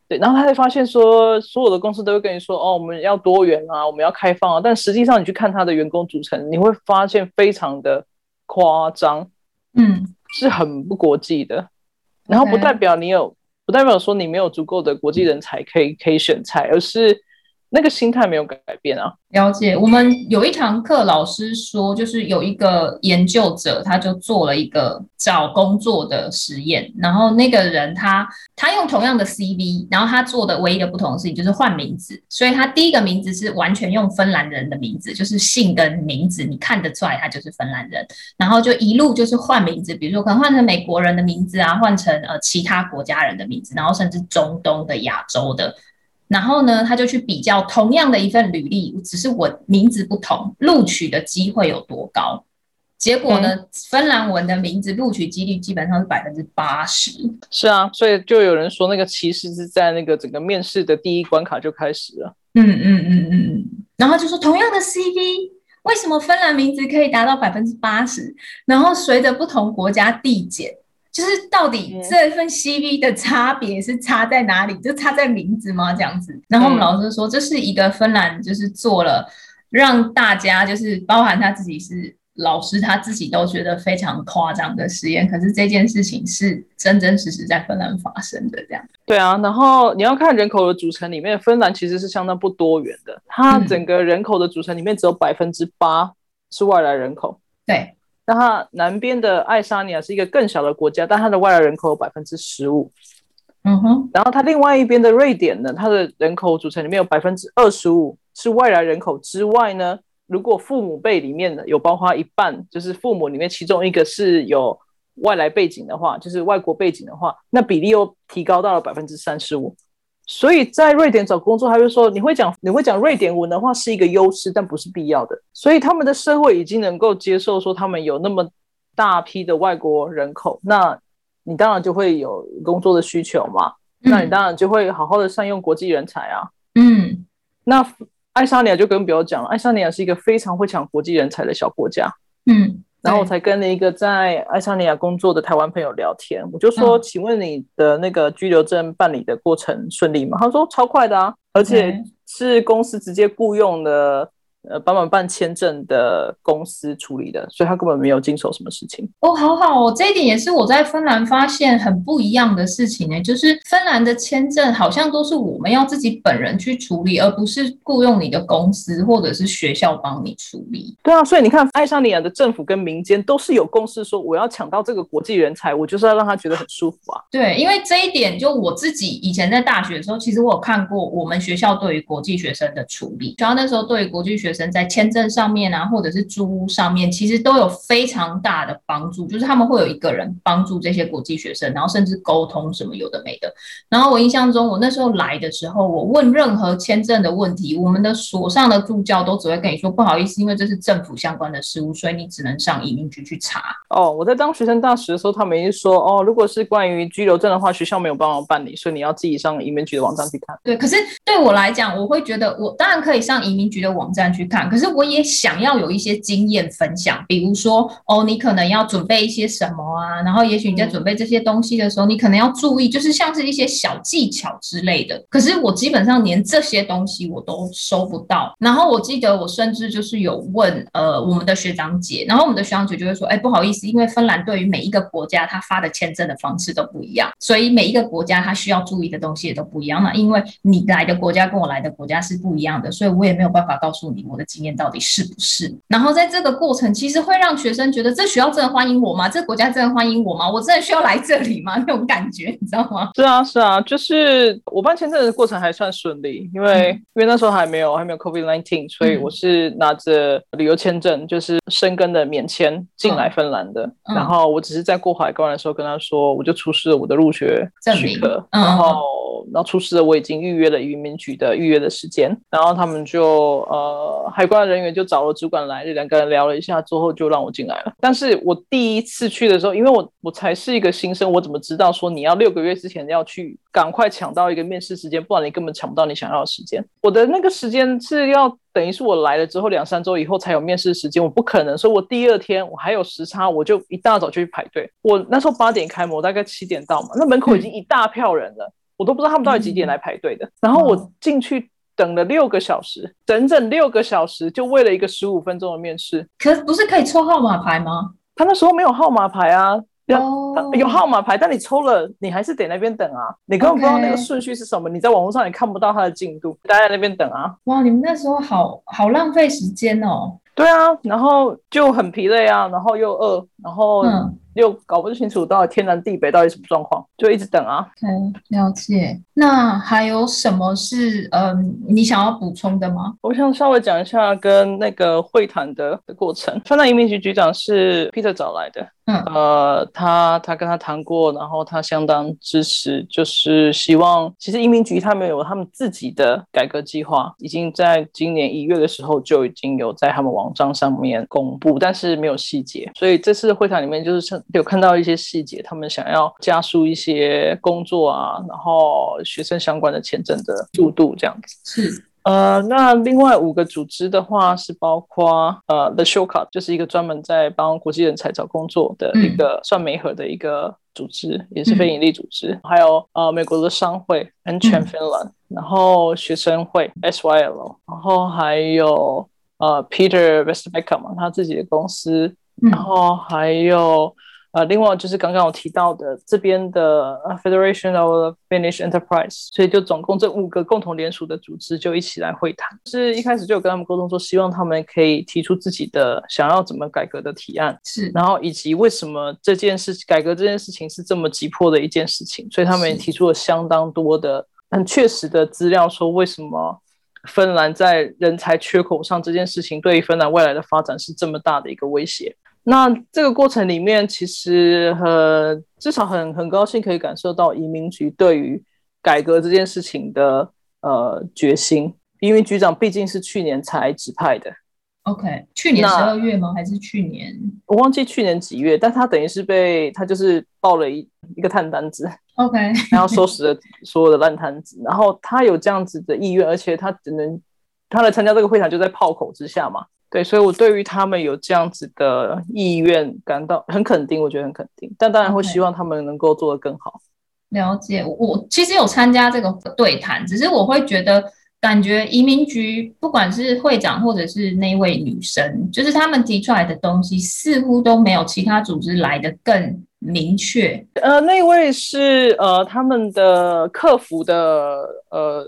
Speaker 2: 对。然后他才发现说，所有的公司都会跟你说，哦，我们要多元啊，我们要开放啊。但实际上，你去看他的员工组成，你会发现非常的。夸张，
Speaker 1: 嗯，
Speaker 2: 是很不国际的，然后不代表你有，不代表说你没有足够的国际人才可以可以选菜，而是那个心态没有改变啊。
Speaker 1: 了解，我们有一堂课，老师说，就是有一个研究者，他就做了一个找工作的实验，然后那个人他他用同样的 CV，然后他做的唯一的不同的事情就是换名字，所以他第一个名字是完全用芬兰人的名字，就是姓跟名字，你看得出来他就是芬兰人，然后就一路就是换名字，比如说可能换成美国人的名字啊，换成呃其他国家人的名字，然后甚至中东的、亚洲的。然后呢，他就去比较同样的一份履历，只是我名字不同，录取的机会有多高？结果呢，嗯、芬兰文的名字录取几率基本上是百分之八十。
Speaker 2: 是啊，所以就有人说那个歧视是在那个整个面试的第一关卡就开始了。
Speaker 1: 嗯嗯嗯嗯嗯。然后就说同样的 CV，为什么芬兰名字可以达到百分之八十？然后随着不同国家递减。就是到底这份 CV 的差别是差在哪里？就差在名字吗？这样子。然后我们老师说，这是一个芬兰，就是做了让大家，就是包含他自己是老师，他自己都觉得非常夸张的实验。可是这件事情是真真实实在芬兰发生的，这样。
Speaker 2: 对啊，然后你要看人口的组成里面，芬兰其实是相当不多元的。它整个人口的组成里面只有百分之八是外来人口。
Speaker 1: 对。
Speaker 2: 那它南边的爱沙尼亚是一个更小的国家，但它的外来人口有百分之十五。
Speaker 1: 嗯哼，
Speaker 2: 然后它另外一边的瑞典呢，它的人口组成里面有百分之二十五是外来人口之外呢，如果父母辈里面的有包括一半，就是父母里面其中一个是有外来背景的话，就是外国背景的话，那比例又提高到了百分之三十五。所以在瑞典找工作，他就说你会讲你会讲瑞典文的话是一个优势，但不是必要的。所以他们的社会已经能够接受说他们有那么大批的外国人口，那。你当然就会有工作的需求嘛，嗯、那你当然就会好好的善用国际人才啊。
Speaker 1: 嗯，
Speaker 2: 那爱沙尼亚就更不要讲了，爱沙尼亚是一个非常会抢国际人才的小国家。
Speaker 1: 嗯，
Speaker 2: 然后我才跟了一个在爱沙尼亚工作的台湾朋友聊天，我就说，嗯、请问你的那个居留证办理的过程顺利吗？他说超快的啊，而且是公司直接雇佣的。呃，帮忙办签证的公司处理的，所以他根本没有经手什么事情。
Speaker 1: 哦，好好哦，这一点也是我在芬兰发现很不一样的事情呢。就是芬兰的签证好像都是我们要自己本人去处理，而不是雇佣你的公司或者是学校帮你处理。
Speaker 2: 对啊，所以你看，爱沙尼亚的政府跟民间都是有共识，说我要抢到这个国际人才，我就是要让他觉得很舒服啊。
Speaker 1: 对，因为这一点，就我自己以前在大学的时候，其实我有看过我们学校对于国际学生的处理，主要那时候对于国际学生在签证上面啊，或者是租屋上面，其实都有非常大的帮助。就是他们会有一个人帮助这些国际学生，然后甚至沟通什么有的没的。然后我印象中，我那时候来的时候，我问任何签证的问题，我们的所上的助教都只会跟你说不好意思，因为这是政府相关的事务，所以你只能上移民局去查。
Speaker 2: 哦，我在当学生大使的时候，他们一说哦，如果是关于居留证的话，学校没有帮忙办理，所以你要自己上移民局的网站去看。
Speaker 1: 对，可是对我来讲，我会觉得我当然可以上移民局的网站去看，可是。我也想要有一些经验分享，比如说，哦，你可能要准备一些什么啊？然后，也许你在准备这些东西的时候，你可能要注意，就是像是一些小技巧之类的。可是我基本上连这些东西我都收不到。然后我记得我甚至就是有问，呃，我们的学长姐，然后我们的学长姐就会说，哎，不好意思，因为芬兰对于每一个国家他发的签证的方式都不一样，所以每一个国家他需要注意的东西也都不一样。那因为你来的国家跟我来的国家是不一样的，所以我也没有办法告诉你我的经验到底是不是？然后在这个过程，其实会让学生觉得这学校真的欢迎我吗？这国家真的欢迎我吗？我真的需要来这里吗？那种感觉，你知道吗？
Speaker 2: 是啊，是啊，就是我办签证的过程还算顺利，因为、嗯、因为那时候还没有还没有 COVID nineteen，所以我是拿着旅游签证，就是申根的免签进来芬兰的。嗯、然后我只是在过海关的时候跟他说，我就出示了我的入学许可，嗯、然后。然后出示了，我已经预约了移民局的预约的时间，然后他们就呃海关人员就找了主管来，两个人聊了一下之后就让我进来了。但是我第一次去的时候，因为我我才是一个新生，我怎么知道说你要六个月之前要去赶快抢到一个面试时间，不然你根本抢不到你想要的时间。我的那个时间是要等于是我来了之后两三周以后才有面试时间，我不可能说我第二天我还有时差，我就一大早就去排队。我那时候八点开门，我大概七点到嘛，那门口已经一大票人了。我都不知道他们到底几点来排队的，嗯、然后我进去等了六个小时，整整六个小时，就为了一个十五分钟的面试。
Speaker 1: 可不是可以抽号码牌吗？
Speaker 2: 他那时候没有号码牌啊，有、oh. 有号码牌，但你抽了，你还是得那边等啊，你根本不知道那个顺序是什么你在网络上也看不到它的进度，待在那边等啊。
Speaker 1: 哇，你们那时候好好浪费时间哦。
Speaker 2: 对啊，然后就很疲累啊，然后又饿，然后。嗯又搞不清楚到底天南地北到底什么状况，就一直等啊。
Speaker 1: 嗯，了解。那还有什么是嗯你想要补充的吗？
Speaker 2: 我想稍微讲一下跟那个会谈的的过程。川大移民局局长是 Peter 找来的。嗯，呃，他他跟他谈过，然后他相当支持，就是希望其实移民局他们有他们自己的改革计划，已经在今年一月的时候就已经有在他们网站上面公布，但是没有细节。所以这次会谈里面就是有看到一些细节，他们想要加速一些工作啊，然后学生相关的签证的速度这样子。
Speaker 1: 是。
Speaker 2: 呃，那另外五个组织的话是包括呃，The Shortcut，就是一个专门在帮国际人才找工作的一个、嗯、算媒合的一个组织，也是非营利组织。嗯、还有呃，美国的商会 Entren Finland，、嗯、然后学生会 SYL，然后还有呃，Peter Vestbacka 嘛，他自己的公司，嗯、然后还有呃，另外就是刚刚我提到的这边的 Federation of Finnish Enterprise，所以就总共这五个共同联署的组织就一起来会谈。是一开始就有跟他们沟通说，希望他们可以提出自己的想要怎么改革的提案，
Speaker 1: 是，
Speaker 2: 然后以及为什么这件事改革这件事情是这么急迫的一件事情，所以他们也提出了相当多的很确实的资料，说为什么芬兰在人才缺口上这件事情对于芬兰未来的发展是这么大的一个威胁。那这个过程里面，其实很至少很很高兴可以感受到移民局对于改革这件事情的呃决心。移民局长毕竟是去年才指派的
Speaker 1: ，OK，去年十二月吗？还是去年？
Speaker 2: 我忘记去年几月，但他等于是被他就是报了一一个烂摊子
Speaker 1: ，OK，
Speaker 2: 然后收拾了 所有的烂摊子，然后他有这样子的意愿，而且他只能他来参加这个会场就在炮口之下嘛。对，所以我对于他们有这样子的意愿感到很肯定，我觉得很肯定。但当然会希望他们能够做得更好。
Speaker 1: Okay. 了解，我其实有参加这个对谈，只是我会觉得，感觉移民局不管是会长或者是那位女生，就是他们提出来的东西，似乎都没有其他组织来的更明确。
Speaker 2: 呃，那位是呃他们的客服的呃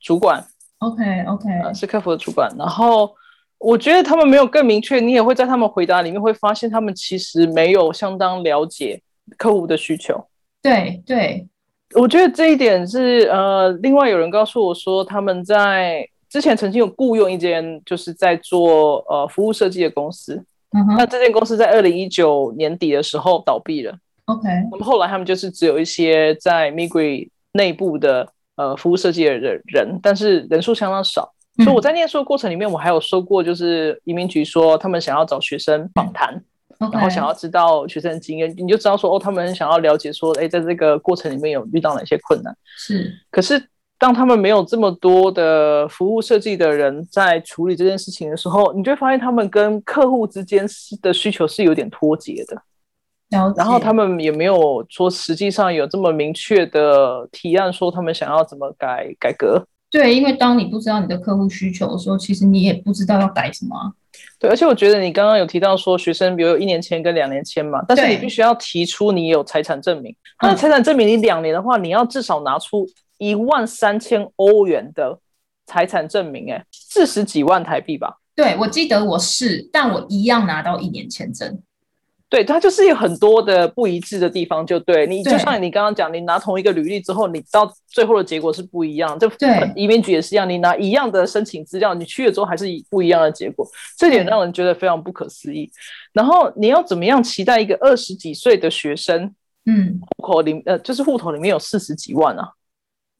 Speaker 2: 主管。
Speaker 1: OK OK，
Speaker 2: 呃，是客服的主管，然后。我觉得他们没有更明确，你也会在他们回答里面会发现，他们其实没有相当了解客户的需求。
Speaker 1: 对对，
Speaker 2: 我觉得这一点是呃，另外有人告诉我说，他们在之前曾经有雇佣一间就是在做呃服务设计的公司，嗯哼，那这间公司在二零一九年底的时候倒闭了。
Speaker 1: OK，
Speaker 2: 那么后来他们就是只有一些在 Migri 内部的呃服务设计的人人，但是人数相当少。所以我在念书的过程里面，我还有说过，就是移民局说他们想要找学生访谈，Okay. 然后想要知道学生的经验，你就知道说哦，他们想要了解说，哎，在这个过程里面有遇到哪些困难。
Speaker 1: 是，
Speaker 2: 可是当他们没有这么多的服务设计的人在处理这件事情的时候，你就会发现他们跟客户之间的需求是有点脱节的。然后他们也没有说实际上有这么明确的提案，说他们想要怎么改改革。
Speaker 1: 对，因为当你不知道你的客户需求的时候，其实你也不知道要改什么。
Speaker 2: 对，而且我觉得你刚刚有提到说学生，比如有一年签跟两年签嘛，但是你必须要提出你有财产证明。那财产证明你两年的话，你要至少拿出一万三千欧元的财产证明，哎，四十几万台币吧？
Speaker 1: 对，我记得我是，但我一样拿到一年签证。
Speaker 2: 对，它就是有很多的不一致的地方，就对你，就像你刚刚讲，你拿同一个履历之后，你到最后的结果是不一样。就移民局也是一样，你拿一样的申请资料，你去了之后还是不一样的结果，这点让人觉得非常不可思议。然后你要怎么样期待一个二十几岁的学生，
Speaker 1: 嗯，
Speaker 2: 户口里呃，就是户头里面有四十几万啊，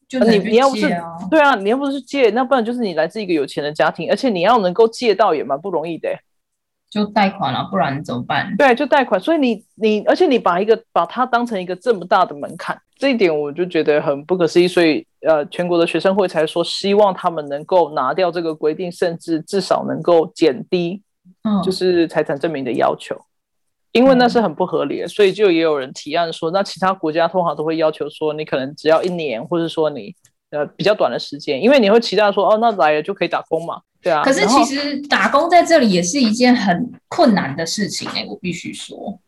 Speaker 1: 就你你要不是
Speaker 2: 对啊，你要不是借，那不然就是你来自一个有钱的家庭，而且你要能够借到也蛮不容易的。
Speaker 1: 就贷款了，不然怎么办？
Speaker 2: 对，就贷款。所以你你，而且你把一个把它当成一个这么大的门槛，这一点我就觉得很不可思议。所以呃，全国的学生会才说希望他们能够拿掉这个规定，甚至至少能够减低，嗯就是财产证明的要求，嗯、因为那是很不合理的。所以就也有人提案说，那其他国家通常都会要求说，你可能只要一年，或者说你呃比较短的时间，因为你会期待说，哦，那来了就可以打工嘛。对啊，
Speaker 1: 可是其实打工在这里也是一件很困难的事情哎、欸，我必须说。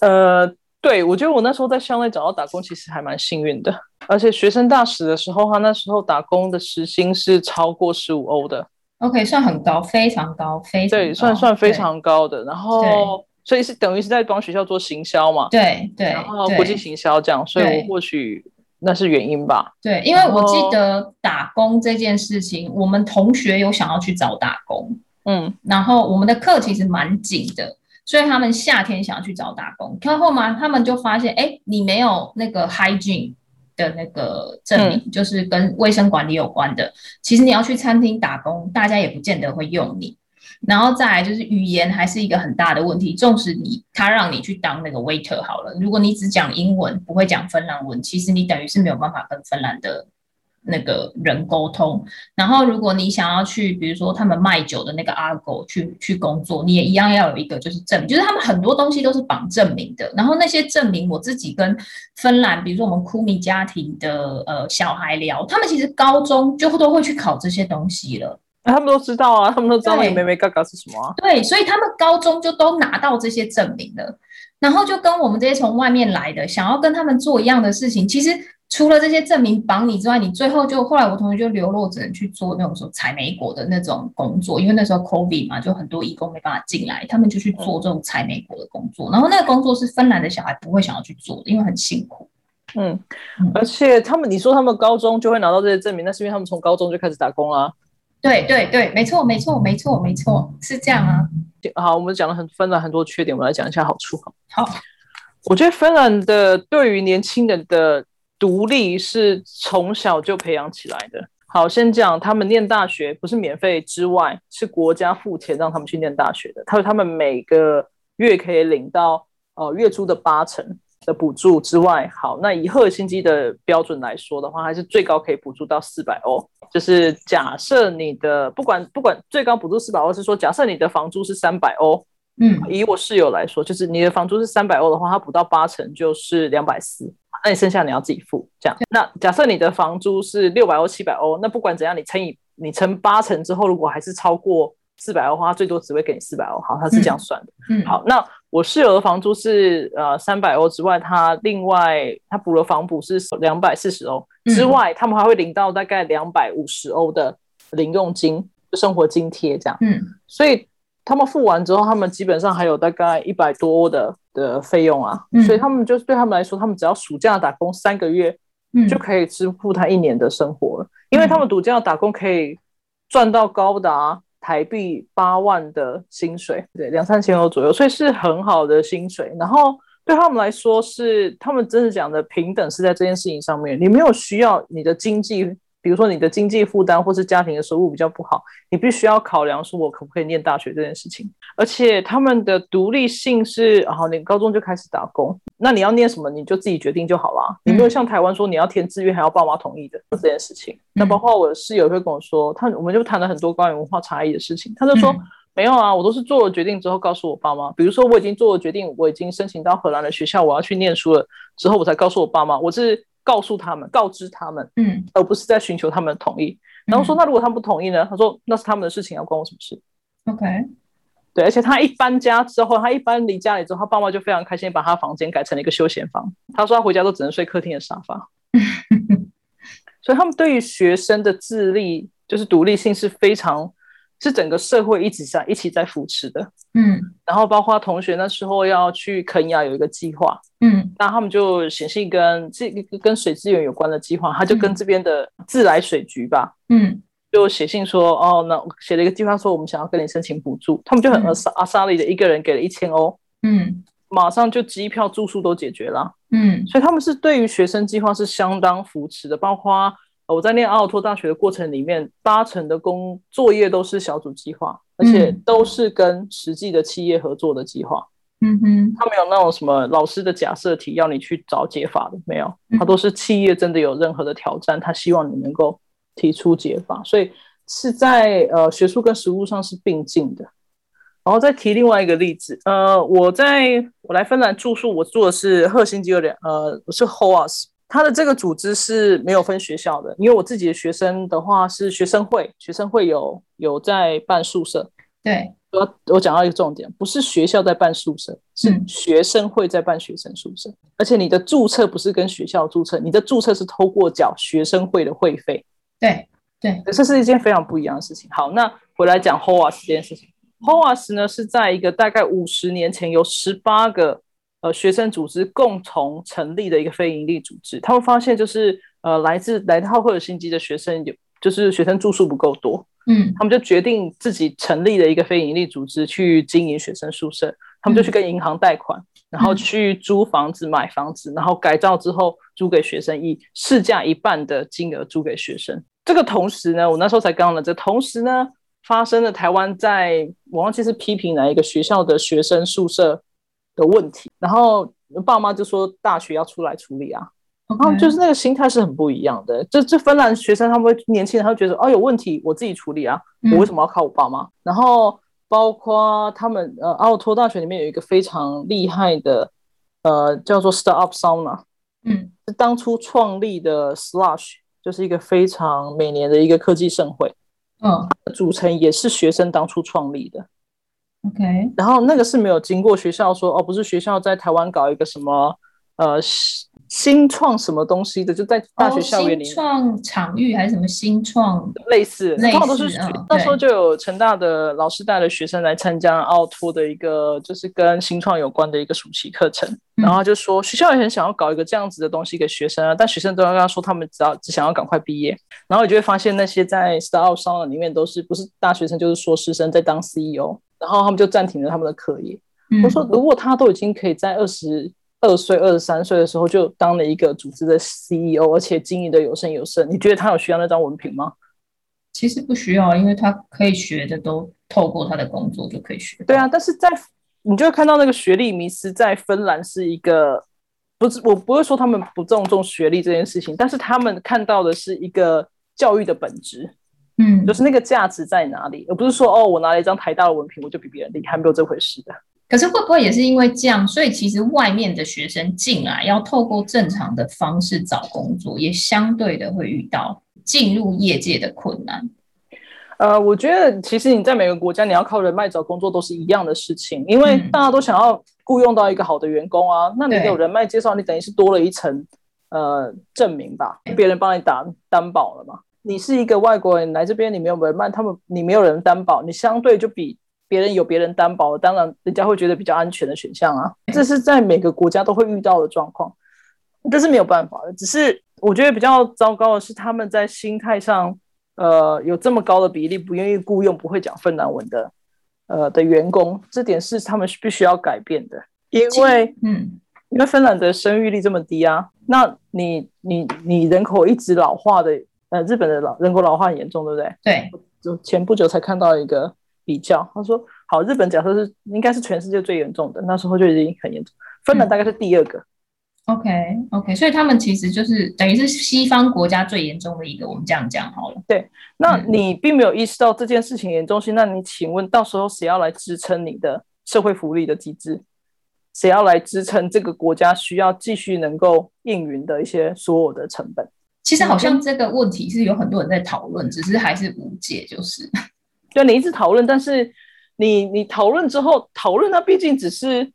Speaker 2: 呃，对，我觉得我那时候在校内找到打工，其实还蛮幸运的。而且学生大使的时候，他那时候打工的时薪是超过十五欧的。
Speaker 1: OK，算很高，非常高，非常高，
Speaker 2: 对，算算非常高的。然后，所以是等于是在帮学校做行销嘛？
Speaker 1: 对对，
Speaker 2: 然后国际行销这样，所以我或许。那是原因吧？
Speaker 1: 对，因为我记得打工这件事情，我们同学有想要去找打工，
Speaker 2: 嗯，
Speaker 1: 然后我们的课其实蛮紧的，所以他们夏天想要去找打工，然后嘛，他们就发现，哎，你没有那个 hygiene 的那个证明，嗯，就是跟卫生管理有关的，其实你要去餐厅打工，大家也不见得会用你。然后再来就是语言还是一个很大的问题，纵使你他让你去当那个 waiter 好了，如果你只讲英文不会讲芬兰文，其实你等于是没有办法跟芬兰的那个人沟通。然后如果你想要去，比如说他们卖酒的那个 Alko 去去工作，你也一样要有一个就是证，就是他们很多东西都是绑证明的。然后那些证明我自己跟芬兰，比如说我们库米家庭的呃小孩聊，他们其实高中就都会去考这些东西了。
Speaker 2: 他们都知道啊，他们都知道你妹妹嘎嘎是什么啊。
Speaker 1: 对，所以他们高中就都拿到这些证明了。然后就跟我们这些从外面来的，想要跟他们做一样的事情，其实除了这些证明绑你之外，你最后就后来我同学就流落只能去做那种说采莓果的那种工作，因为那时候 COVID 嘛，就很多义工没办法进来，他们就去做这种采莓果的工作。然后那个工作是芬兰的小孩不会想要去做的，因为很辛苦。
Speaker 2: 嗯，而且他们你说他们高中就会拿到这些证明，那是因为他们从高中就开始打工啦。
Speaker 1: 对对对，没错没错没错没错，是这样啊。
Speaker 2: 好，我们讲了很分了很多缺点，我们来讲一下好处。
Speaker 1: 好，
Speaker 2: 我觉得芬兰的对于年轻人的独立是从小就培养起来的。好，先讲他们念大学不是免费之外，是国家付钱让他们去念大学的。他说他们每个月可以领到呃月租的八成。的补助之外，好，那以赫尔辛基的标准来说的话，还是最高可以补助到四百欧。就是假设你的不管不管最高补助四百欧，是说假设你的房租是三百欧，嗯，以我室友来说，就是你的房租是三百欧的话，他补到八成就是两百四，那你剩下你要自己付，这样。那假设你的房租是六百欧、七百欧，那不管怎样，你乘以你乘八成之后，如果还是超过。四百欧的话，最多只会给你四百欧。好，他是这样算的。嗯，好，那我室友的房租是呃三百欧之外，他另外他补了房补是两百四十欧之外，他们还会领到大概两百五十欧的零用金，生活津贴这样。嗯，所以他们付完之后，他们基本上还有大概一百多欧的的费用啊。嗯，所以他们就是对他们来说，他们只要暑假打工三个月，嗯，就可以支付他一年的生活了。因为他们暑假打工可以赚到高达。台币八万的薪水，对，两三千欧左右，所以是很好的薪水。然后对他们来说是，他们真的讲的平等是在这件事情上面，你没有需要你的经济。比如说你的经济负担或是家庭的收入比较不好，你必须要考量说我可不可以念大学这件事情。而且他们的独立性是，然后你高中就开始打工，那你要念什么你就自己决定就好了。你没有像台湾说你要填志愿还要爸妈同意的这件事情。那包括我的室友会跟我说，他我们就谈了很多关于文化差异的事情。他就说没有啊，我都是做了决定之后告诉我爸妈。比如说我已经做了决定，我已经申请到荷兰的学校，我要去念书了之后，我才告诉我爸妈，我是。告诉他们，告知他们，嗯，而不是在寻求他们的同意。然后说，那如果他们不同意呢？他说，那是他们的事情，要关我什么事
Speaker 1: ？OK，
Speaker 2: 对，而且他一搬家之后，他一搬离家里之后，他爸妈就非常开心，把他房间改成了一个休闲房。他说他回家都只能睡客厅的沙发。所以他们对于学生的智力，就是独立性是非常。是整个社会一直在一起在扶持的，嗯，然后包括同学那时候要去肯亚有一个计划，嗯，那他们就写信跟这跟水资源有关的计划，他就跟这边的自来水局吧，嗯，就写信说，哦，那写了一个计划说我们想要跟你申请补助，他们就很阿萨阿萨利的一个人给了一千欧，嗯，马上就机票住宿都解决了，嗯，所以他们是对于学生计划是相当扶持的，包括。我在念奥尔托大学的过程里面，八成的工作业都是小组计划，而且都是跟实际的企业合作的计划。嗯哼，他没有那种什么老师的假设题要你去找解法的，没有，他都是企业真的有任何的挑战，他希望你能够提出解法，所以是在呃学术跟实务上是并进的。然后再提另外一个例子，呃，我在我来芬兰住宿，我住的是赫辛基有点，呃，我是 HOAS。他的这个组织是没有分学校的，因为我自己的学生的话是学生会，学生会有有在办宿舍。
Speaker 1: 对，
Speaker 2: 我我讲到一个重点，不是学校在办宿舍，是学生会在办学生宿舍。嗯、而且你的注册不是跟学校注册，你的注册是透过缴学生会的会费。
Speaker 1: 对对，
Speaker 2: 这是一件非常不一样的事情。好，那回来讲 HOAS 这件事情，HOAS 呢是在一个大概五十年前有十八个。呃，学生组织共同成立的一个非营利组织，他们发现就是呃，来自来到赫尔辛基的学生有，就是学生住宿不够多，嗯，他们就决定自己成立了一个非营利组织去经营学生宿舍，他们就去跟银行贷款，然后去租房子、买房子，然后改造之后租给学生，以市价一半的金额租给学生。这个同时呢，我那时候才刚了，这同时呢，发生了台湾在我忘记是批评哪一个学校的学生宿舍的问题，然后爸妈就说大学要出来处理啊。然后就是那个心态是很不一样的。这这芬兰学生他们会年轻人，他会觉得哦有问题我自己处理啊，嗯、我为什么要靠我爸妈？然后包括他们呃奥托大学里面有一个非常厉害的呃叫做 Startup Sauna，嗯，是当初创立的 Slush，就是一个非常每年的一个科技盛会，嗯，组成也是学生当初创立的。
Speaker 1: OK，
Speaker 2: 然后那个是没有经过学校说哦，不是学校在台湾搞一个什么呃。新创什么东西的，就在大学校园里面。
Speaker 1: 新创场域还是什么新创？
Speaker 2: 类似，
Speaker 1: 类似
Speaker 2: 通常都是、嗯、那时候就有成大的老师带了学生来参加奥拓的一个，就是跟新创有关的一个暑期课程。嗯、然后就说学校也很想要搞一个这样子的东西给学生啊，但学生都要跟他说，他们只要只想要赶快毕业。然后你就会发现那些在 Start-up 商里面都是不是大学生就是硕士生在当 CEO，然后他们就暂停了他们的课业。嗯、我说如果他都已经可以在二十。二岁、二十三岁的时候就当了一个组织的 CEO，而且经营的有声有色。你觉得他有需要那张文凭吗？
Speaker 1: 其实不需要，因为他可以学的都透过他的工作就可以学。
Speaker 2: 对啊，但是在你就会看到那个学历迷失，在芬兰是一个不是，我不会说他们不重重学历这件事情，但是他们看到的是一个教育的本质，嗯，就是那个价值在哪里，而不是说哦，我拿了一张台大的文凭，我就比别人厉害，没有这回事的。
Speaker 1: 可是会不会也是因为这样，所以其实外面的学生进来要透过正常的方式找工作，也相对的会遇到进入业界的困难？
Speaker 2: 呃，我觉得其实你在每个国家，你要靠人脉找工作都是一样的事情，因为大家都想要雇佣到一个好的员工啊。嗯、那你有人脉介绍，你等于是多了一层呃证明吧，别人帮你打担保了嘛。你是一个外国人来这边，你没有人脉，他们你没有人担保，你相对就比。别人有别人担保，当然人家会觉得比较安全的选项啊，这是在每个国家都会遇到的状况，这是没有办法的。只是我觉得比较糟糕的是，他们在心态上，呃，有这么高的比例不愿意雇佣不会讲芬兰文的，呃的员工，这点是他们是必须要改变的。因为，嗯，因为芬兰的生育率这么低啊，那你你你人口一直老化的，呃，日本的老人口老化很严重，对不对？
Speaker 1: 对，
Speaker 2: 就前不久才看到一个。比较，他说好，日本假设是应该是全世界最严重的，那时候就已经很严重。芬兰大概是第二个。
Speaker 1: 嗯、OK OK，所以他们其实就是等于是西方国家最严重的一个，我们这样讲好了。
Speaker 2: 对，那你并没有意识到这件事情严重性，那你请问到时候谁要来支撑你的社会福利的机制？谁要来支撑这个国家需要继续能够运营的一些所有的成本？
Speaker 1: 其实好像这个问题是有很多人在讨论，只是还是无解，就是。
Speaker 2: 对，你一直讨论，但是你你讨论之后，讨论它毕竟只是，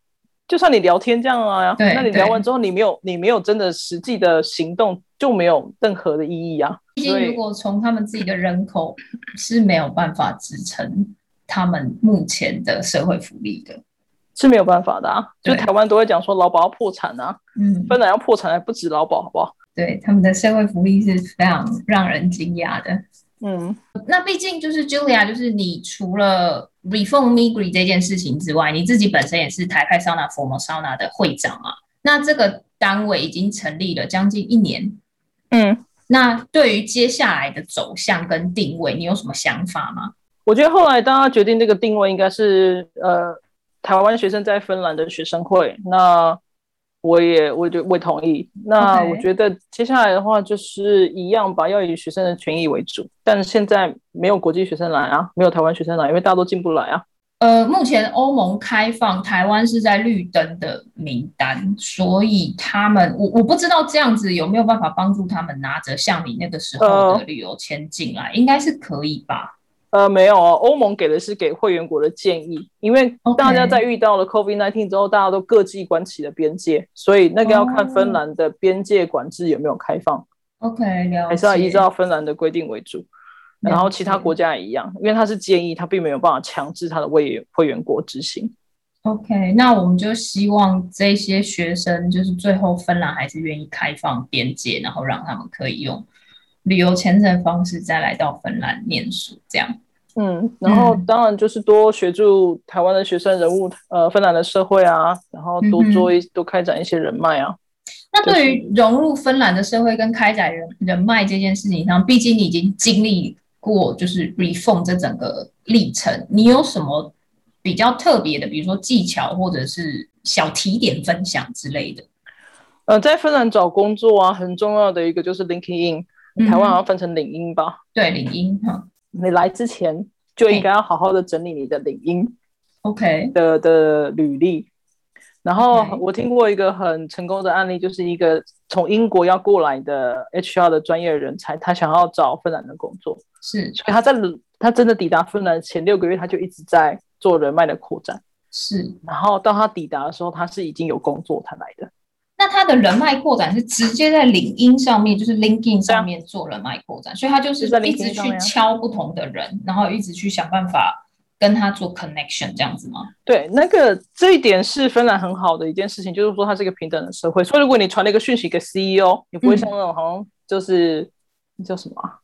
Speaker 2: 就算你聊天这样啊，
Speaker 1: 对，
Speaker 2: 那你聊完之后，你没有你没有真的实际的行动，就没有任何的意义啊。
Speaker 1: 毕竟如果从他们自己的人口是没有办法支撑他们目前的社会福利的，
Speaker 2: 是没有办法的啊。就台湾都会讲说劳保要破产啊，嗯，芬兰要破产还不止劳保，好不好？
Speaker 1: 对，他们的社会福利是非常让人惊讶的。
Speaker 2: 嗯，
Speaker 1: 那毕竟就是 Julia，就是你除了 Reform Migri 这件事情之外，你自己本身也是台派 Sauna Formosauna 的会长嘛。那这个单位已经成立了将近一年，
Speaker 2: 嗯，
Speaker 1: 那对于接下来的走向跟定位，你有什么想法吗？
Speaker 2: 我觉得后来大家决定这个定位应该是呃，台湾学生在芬兰的学生会。那我也，我就我同意。那我觉得接下来的话就是一样吧，要以学生的权益为主。但是现在没有国际学生来啊，没有台湾学生来，因为大家都进不来啊。
Speaker 1: 呃，目前欧盟开放台湾是在绿灯的名单，所以他们我我不知道这样子有没有办法帮助他们拿着像你那个时候的旅游签进来，呃、应该是可以吧。
Speaker 2: 呃，没有哦，欧盟给的是给会员国的建议，因为大家在遇到了 COVID-19 之后，大家都各自关起了边界，所以那个要看芬兰的边界管制有没有开放。
Speaker 1: OK，了解。
Speaker 2: 还是要依照芬兰的规定为主，然后其他国家也一样，因为它是建议，它并没有办法强制它的会员会员国执行。
Speaker 1: OK，那我们就希望这些学生就是最后芬兰还是愿意开放边界，然后让他们可以用旅游签证方式再来到芬兰念书，这样。
Speaker 2: 嗯，然后当然就是多协助台湾的学生人物，呃，芬兰的社会啊，然后多做一、嗯、多开展一些人脉啊。
Speaker 1: 那对于融入芬兰的社会跟开展人人脉这件事情上，毕竟你已经经历过就是 reform 这整个历程，你有什么比较特别的，比如说技巧或者是小提点分享之类的？
Speaker 2: 呃，在芬兰找工作啊，很重要的一个就是 LinkedIn，台湾好像分成领英吧？
Speaker 1: 嗯、对，领英哈。
Speaker 2: 你来之前就应该要好好的整理你的领英
Speaker 1: ，OK
Speaker 2: 的的履历。然后我听过一个很成功的案例，就是一个从英国要过来的 HR 的专业人才，他想要找芬兰的工作，
Speaker 1: 是，
Speaker 2: 所以他在他真的抵达芬兰前六个月，他就一直在做人脉的扩展。
Speaker 1: 是，
Speaker 2: 然后到他抵达的时候，他是已经有工作才来的。
Speaker 1: 那他的人脉扩展是直接在领英上面，就是 LinkedIn 上面做人脉扩展，所以他就是一直去敲不同的人，然后一直去想办法跟他做 connection 这样子吗？
Speaker 2: 对，那个这一点是芬兰很好的一件事情，就是说它是一个平等的社会。所以如果你传了一个讯息给 CEO，你不会像那种好像就是那、嗯、叫什么、啊？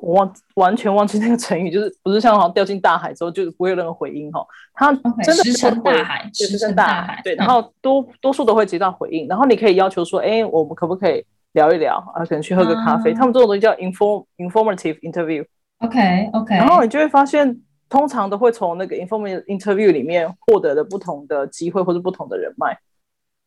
Speaker 2: 我忘完全忘记那个成语，就是不是像好像掉进大海之后就不会有任何回应哈？它真的
Speaker 1: 石沉大海，石沉大海。
Speaker 2: 对，然后多多数都会接到回应，然后你可以要求说，哎，我们可不可以聊一聊啊？可能去喝个咖啡。他们这种东西叫 inform informative interview。
Speaker 1: OK OK。
Speaker 2: 然后你就会发现，通常都会从那个 informative interview 里面获得的不同的机会或者不同的人脉。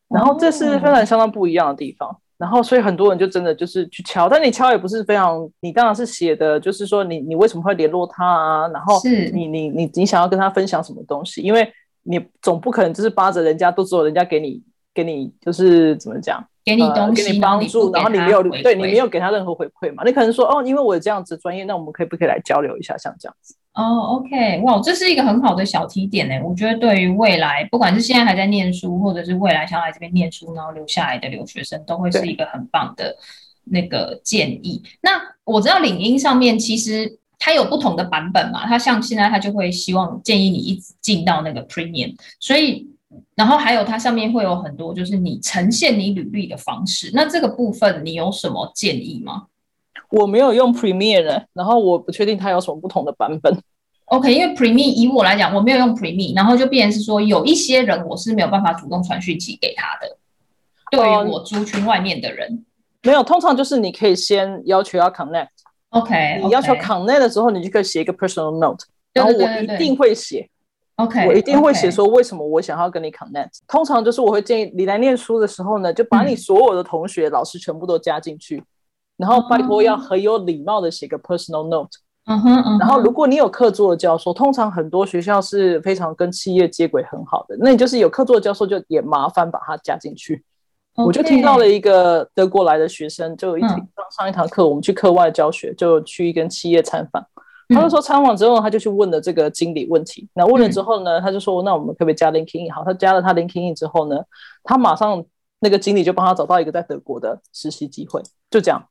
Speaker 2: 然后这是芬兰相当不一样的地方。然后，所以很多人就真的就是去敲，但你敲也不是非常，你当然是写的，就是说你你为什么会联络他啊？然后你你你你想要跟他分享什么东西？因为你总不可能就是扒着人家都只有，人家给你给你就是怎么讲，
Speaker 1: 给你东西，
Speaker 2: 呃、给你帮助，然后你没有对你没有给他任何回馈嘛？你可能说哦，因为我有这样子专业，那我们可以不可以来交流一下？像这样子。
Speaker 1: 哦，OK，哇，这是一个很好的小提点呢。我觉得对于未来，不管是现在还在念书，或者是未来想来这边念书然后留下来的留学生，都会是一个很棒的那个建议。那我知道领英上面其实它有不同的版本嘛，它像现在它就会希望建议你一直进到那个 Premium，所以然后还有它上面会有很多就是你呈现你履历的方式。那这个部分你有什么建议吗？
Speaker 2: 我没有用 Premiere，然后我不确定它有什么不同的版本。
Speaker 1: OK，因为 Premiere 以我来讲，我没有用 Premiere，然后就变成是说有一些人我是没有办法主动传讯息给他的。对于我族群外面的人，嗯，
Speaker 2: 没有，通常就是你可以先要求要 Connect。
Speaker 1: OK，
Speaker 2: 你要求 Connect 的时候，你就可以写一个 Personal Note，然后我一定会写。
Speaker 1: OK，
Speaker 2: 我一定会写说为什么我想要跟你 Connect。通常就是我会建议你来念书的时候呢，就把你所有的同学、嗯、老师全部都加进去。然后拜托要很有礼貌的写个 personal note，
Speaker 1: 嗯哼，嗯哼，
Speaker 2: 然后如果你有客座的教授，通常很多学校是非常跟企业接轨很好的，那你就是有客座的教授就也麻烦把它加进去。我就听到了一个德国来的学生，就一上上一堂课，我们去课外教学，就去一个企业参访，他就说参访之后他就去问了这个经理问题，那问了之后呢，他就说那我们可不可以加 LinkedIn？好，他加了他 LinkedIn 之后呢，他马上那个经理就帮他找到一个在德国的实习机会，就这样。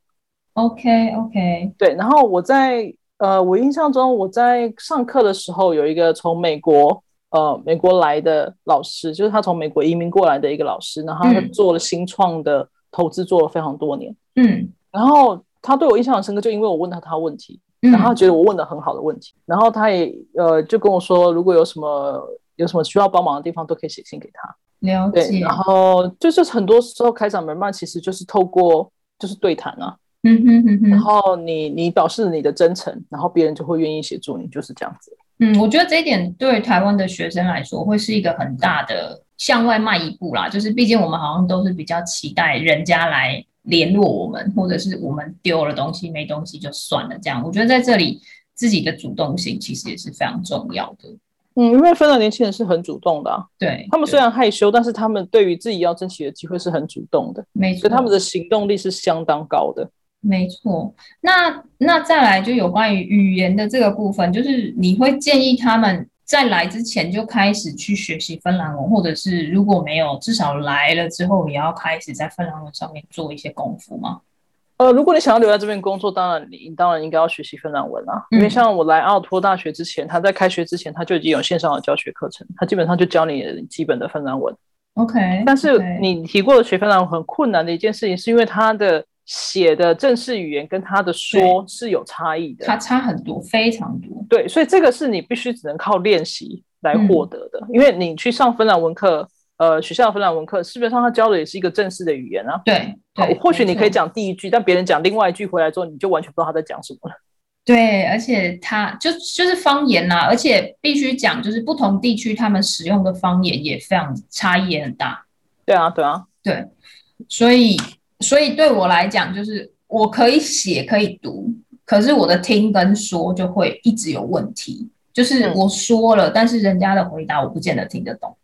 Speaker 1: OK OK，
Speaker 2: 对，然后我在呃，我印象中我在上课的时候有一个从美国呃美国来的老师，就是他从美国移民过来的一个老师，然后他做了新创的投资，做了非常多年，
Speaker 1: 嗯，
Speaker 2: 然后他对我印象很深刻，就因为我问他他问题，然后他觉得我问的很好的问题，然后他也呃就跟我说，如果有什么有什么需要帮忙的地方，都可以写信给他。
Speaker 1: 了解。
Speaker 2: 对，然后就是很多时候开场门嘛，其实就是透过就是对谈啊。
Speaker 1: 嗯哼哼哼，
Speaker 2: 然后你你表示你的真诚，然后别人就会愿意协助你，就是这样子。
Speaker 1: 嗯，我觉得这一点对台湾的学生来说会是一个很大的向外迈一步啦。就是毕竟我们好像都是比较期待人家来联络我们，或者是我们丢了东西没东西就算了这样。我觉得在这里自己的主动性其实也是非常重要的。
Speaker 2: 嗯，因为芬兰年轻人是很主动的啊，
Speaker 1: 对
Speaker 2: 他们虽然害羞，但是他们对于自己要争取的机会是很主动的，
Speaker 1: 没错，
Speaker 2: 所以他们的行动力是相当高的。
Speaker 1: 没错，那那再来就有关于语言的这个部分，就是你会建议他们在来之前就开始去学习芬兰文，或者是如果没有，至少来了之后也要开始在芬兰文上面做一些功夫吗？
Speaker 2: 呃，如果你想要留在这边工作，当然你当然应该要学习芬兰文啊，嗯、因为像我来奥托大学之前，他在开学之前他就已经有线上的教学课程，他基本上就教你基本的芬兰文。
Speaker 1: OK，
Speaker 2: 但是你提过的学芬兰文很困难的一件事情，是因为他的。写的正式语言跟他的说是有差异的，
Speaker 1: 他差很多，非常多。
Speaker 2: 对，所以这个是你必须只能靠练习来获得的，嗯，因为你去上芬兰文课，呃，学校的芬兰文课，基本上他教的也是一个正式的语言啊。
Speaker 1: 对，对，
Speaker 2: 或许你可以讲第一句，但别人讲另外一句回来之后，你就完全不知道他在讲什么了。
Speaker 1: 对，而且他就就是方言呐，而且必须讲，就是不同地区他们使用的方言也非常差异也很大。
Speaker 2: 对啊，对啊，
Speaker 1: 对，所以。所以对我来讲，就是我可以写可以读，可是我的听跟说就会一直有问题。就是我说了，但是人家的回答我不见得听得懂。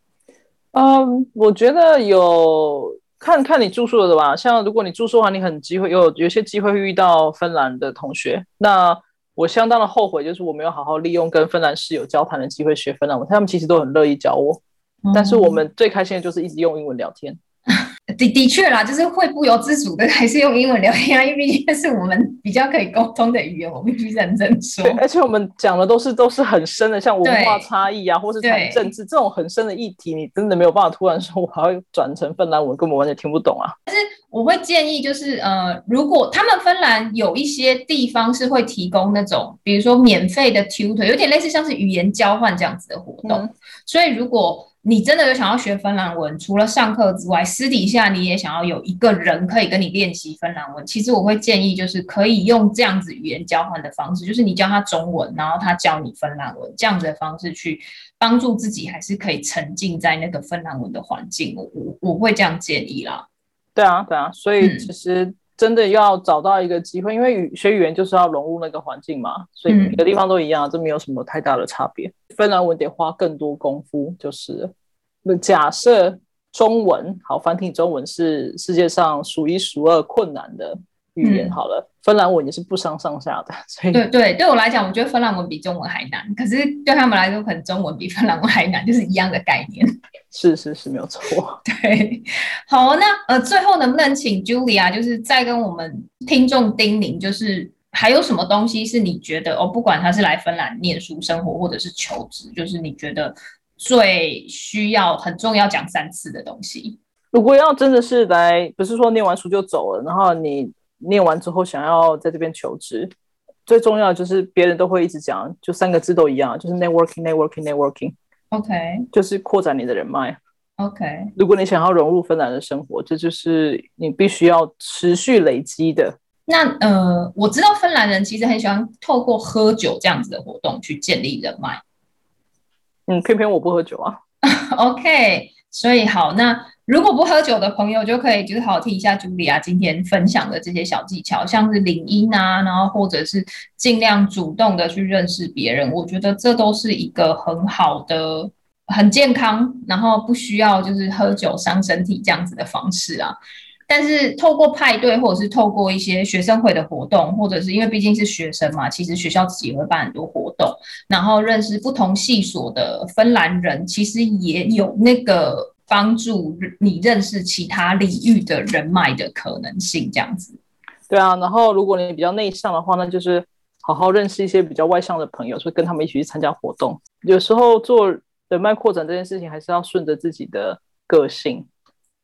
Speaker 2: 嗯，我觉得有看看你住宿的吧。像如果你住宿的话，你很机会有有些机会会遇到芬兰的同学。那我相当的后悔，就是我没有好好利用跟芬兰室友交谈的机会学芬兰文，他们其实都很乐意教我，嗯、但是我们最开心的就是一直用英文聊天。
Speaker 1: 的的确啦，就是会不由自主的 还是用英文聊天啊，因为毕竟是我们比较可以沟通的语言，我必须认真
Speaker 2: 说。而且我们讲的都是都是很深的，像文化差异啊，或是谈政治这种很深的议题，你真的没有办法突然说我还会转成芬兰文，根本完全听不懂啊。
Speaker 1: 但是我会建议，就是呃，如果他们芬兰有一些地方是会提供那种，比如说免费的 tutor，有点类似像是语言交换这样子的活动，嗯、所以如果。你真的有想要学芬兰文，除了上课之外，私底下你也想要有一个人可以跟你练习芬兰文。其实我会建议，就是可以用这样子语言交换的方式，就是你教他中文，然后他教你芬兰文，这样子的方式去帮助自己，还是可以沉浸在那个芬兰文的环境。我我我会这样建议啦。
Speaker 2: 对啊，对啊，所以其实真的要找到一个机会，嗯、因为语学语言就是要融入那个环境嘛，所以每个地方都一样，这没有什么太大的差别。芬兰文得花更多功夫，就是那假设中文好，繁体中文是世界上数一数二困难的语言，好了，嗯、芬兰文也是不相上下的。所以
Speaker 1: 对对，对我来讲，我觉得芬兰文比中文还难。可是对他们来说，可能中文比芬兰文还难，就是一样的概念。
Speaker 2: 是是是，没有错。
Speaker 1: 对，好，那呃，最后能不能请 Julia 就是再跟我们听众叮咛，就是。还有什么东西是你觉得哦，不管他是来芬兰念书、生活，或者是求职，就是你觉得最需要、很重要讲三次的东西？
Speaker 2: 如果要真的是来，不是说念完书就走了，然后你念完之后想要在这边求职，最重要的就是别人都会一直讲，就三个字都一样，就是 networking, networking, networking。
Speaker 1: OK，
Speaker 2: 就是扩展你的人脉。
Speaker 1: OK，
Speaker 2: 如果你想要融入芬兰的生活，这就是你必须要持续累积的。
Speaker 1: 那呃，我知道芬兰人其实很喜欢透过喝酒这样子的活动去建立人脉。
Speaker 2: 嗯，偏偏我不喝酒啊。
Speaker 1: OK，所以好，那如果不喝酒的朋友就可以就是好好听一下茱莉亚今天分享的这些小技巧，像是领音啊，然后或者是尽量主动的去认识别人。我觉得这都是一个很好的、很健康，然后不需要就是喝酒伤身体这样子的方式啊。但是透过派对，或者是透过一些学生会的活动，或者是因为毕竟是学生嘛，其实学校自己也会办很多活动，然后认识不同系所的芬兰人，其实也有那个帮助你认识其他领域的人脉的可能性，这样子。
Speaker 2: 对啊，然后如果你比较内向的话，那就是好好认识一些比较外向的朋友，所以跟他们一起去参加活动。有时候做人脉扩展这件事情，还是要顺着自己的个性。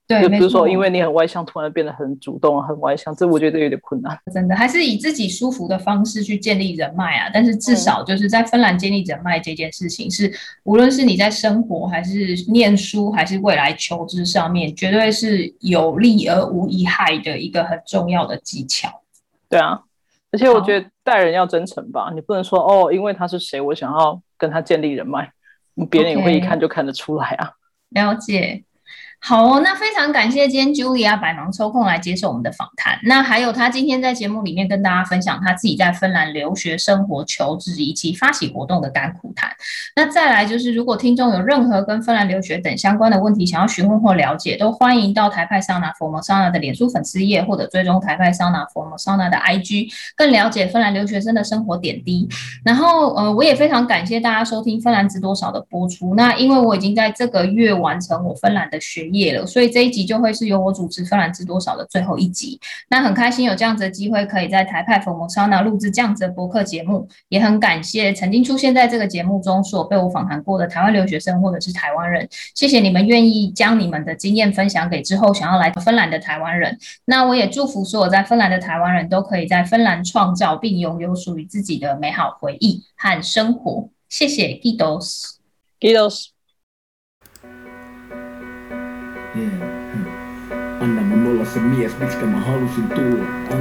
Speaker 1: 对，
Speaker 2: 就比如说，因为你很外向，突然变得很主动、很外向，这我觉得有点困难。
Speaker 1: 真的，还是以自己舒服的方式去建立人脉啊。但是至少就是在芬兰建立人脉这件事情是，是、嗯、无论是你在生活，还是念书，还是未来求职上面，绝对是有利而无一害的一个很重要的技巧。
Speaker 2: 对啊，而且我觉得待人要真诚吧，你不能说哦，因为他是谁，我想要跟他建立人脉，别人也会一看就看得出来啊。
Speaker 1: Okay. 了解。好哦，那非常感谢今天 Julia 百忙抽空来接受我们的访谈。那还有他今天在节目里面跟大家分享他自己在芬兰留学生活、求职以及发起活动的甘苦谈。那再来就是，如果听众有任何跟芬兰留学等相关的问题想要询问或了解，都欢迎到台派桑拿 Formosauna 的脸书粉丝页或者追踪台派桑拿 Formosauna 的 IG，更了解芬兰留学生的生活点滴。然后呃，我也非常感谢大家收听芬兰知多少的播出。那因为我已经在这个月完成我芬兰的学业了，所以这一集就会是由我主持芬兰知多少的最后一集。那很开心有这样子的机会，可以在台派 Formosauna 录制这样子的博客节目，也很感谢曾经出现在这个节目中所被我访谈过的台湾留学生或者是台湾人。谢谢你们愿意将你们的经验分享给之后想要来芬兰的台湾人。那我也祝福所有在芬兰的台湾人都可以在芬兰创造并拥有属于自己的美好回忆和生活。谢谢，Kiitos，Kiitos。
Speaker 2: Olla se mies, miksi mä halusin tulla.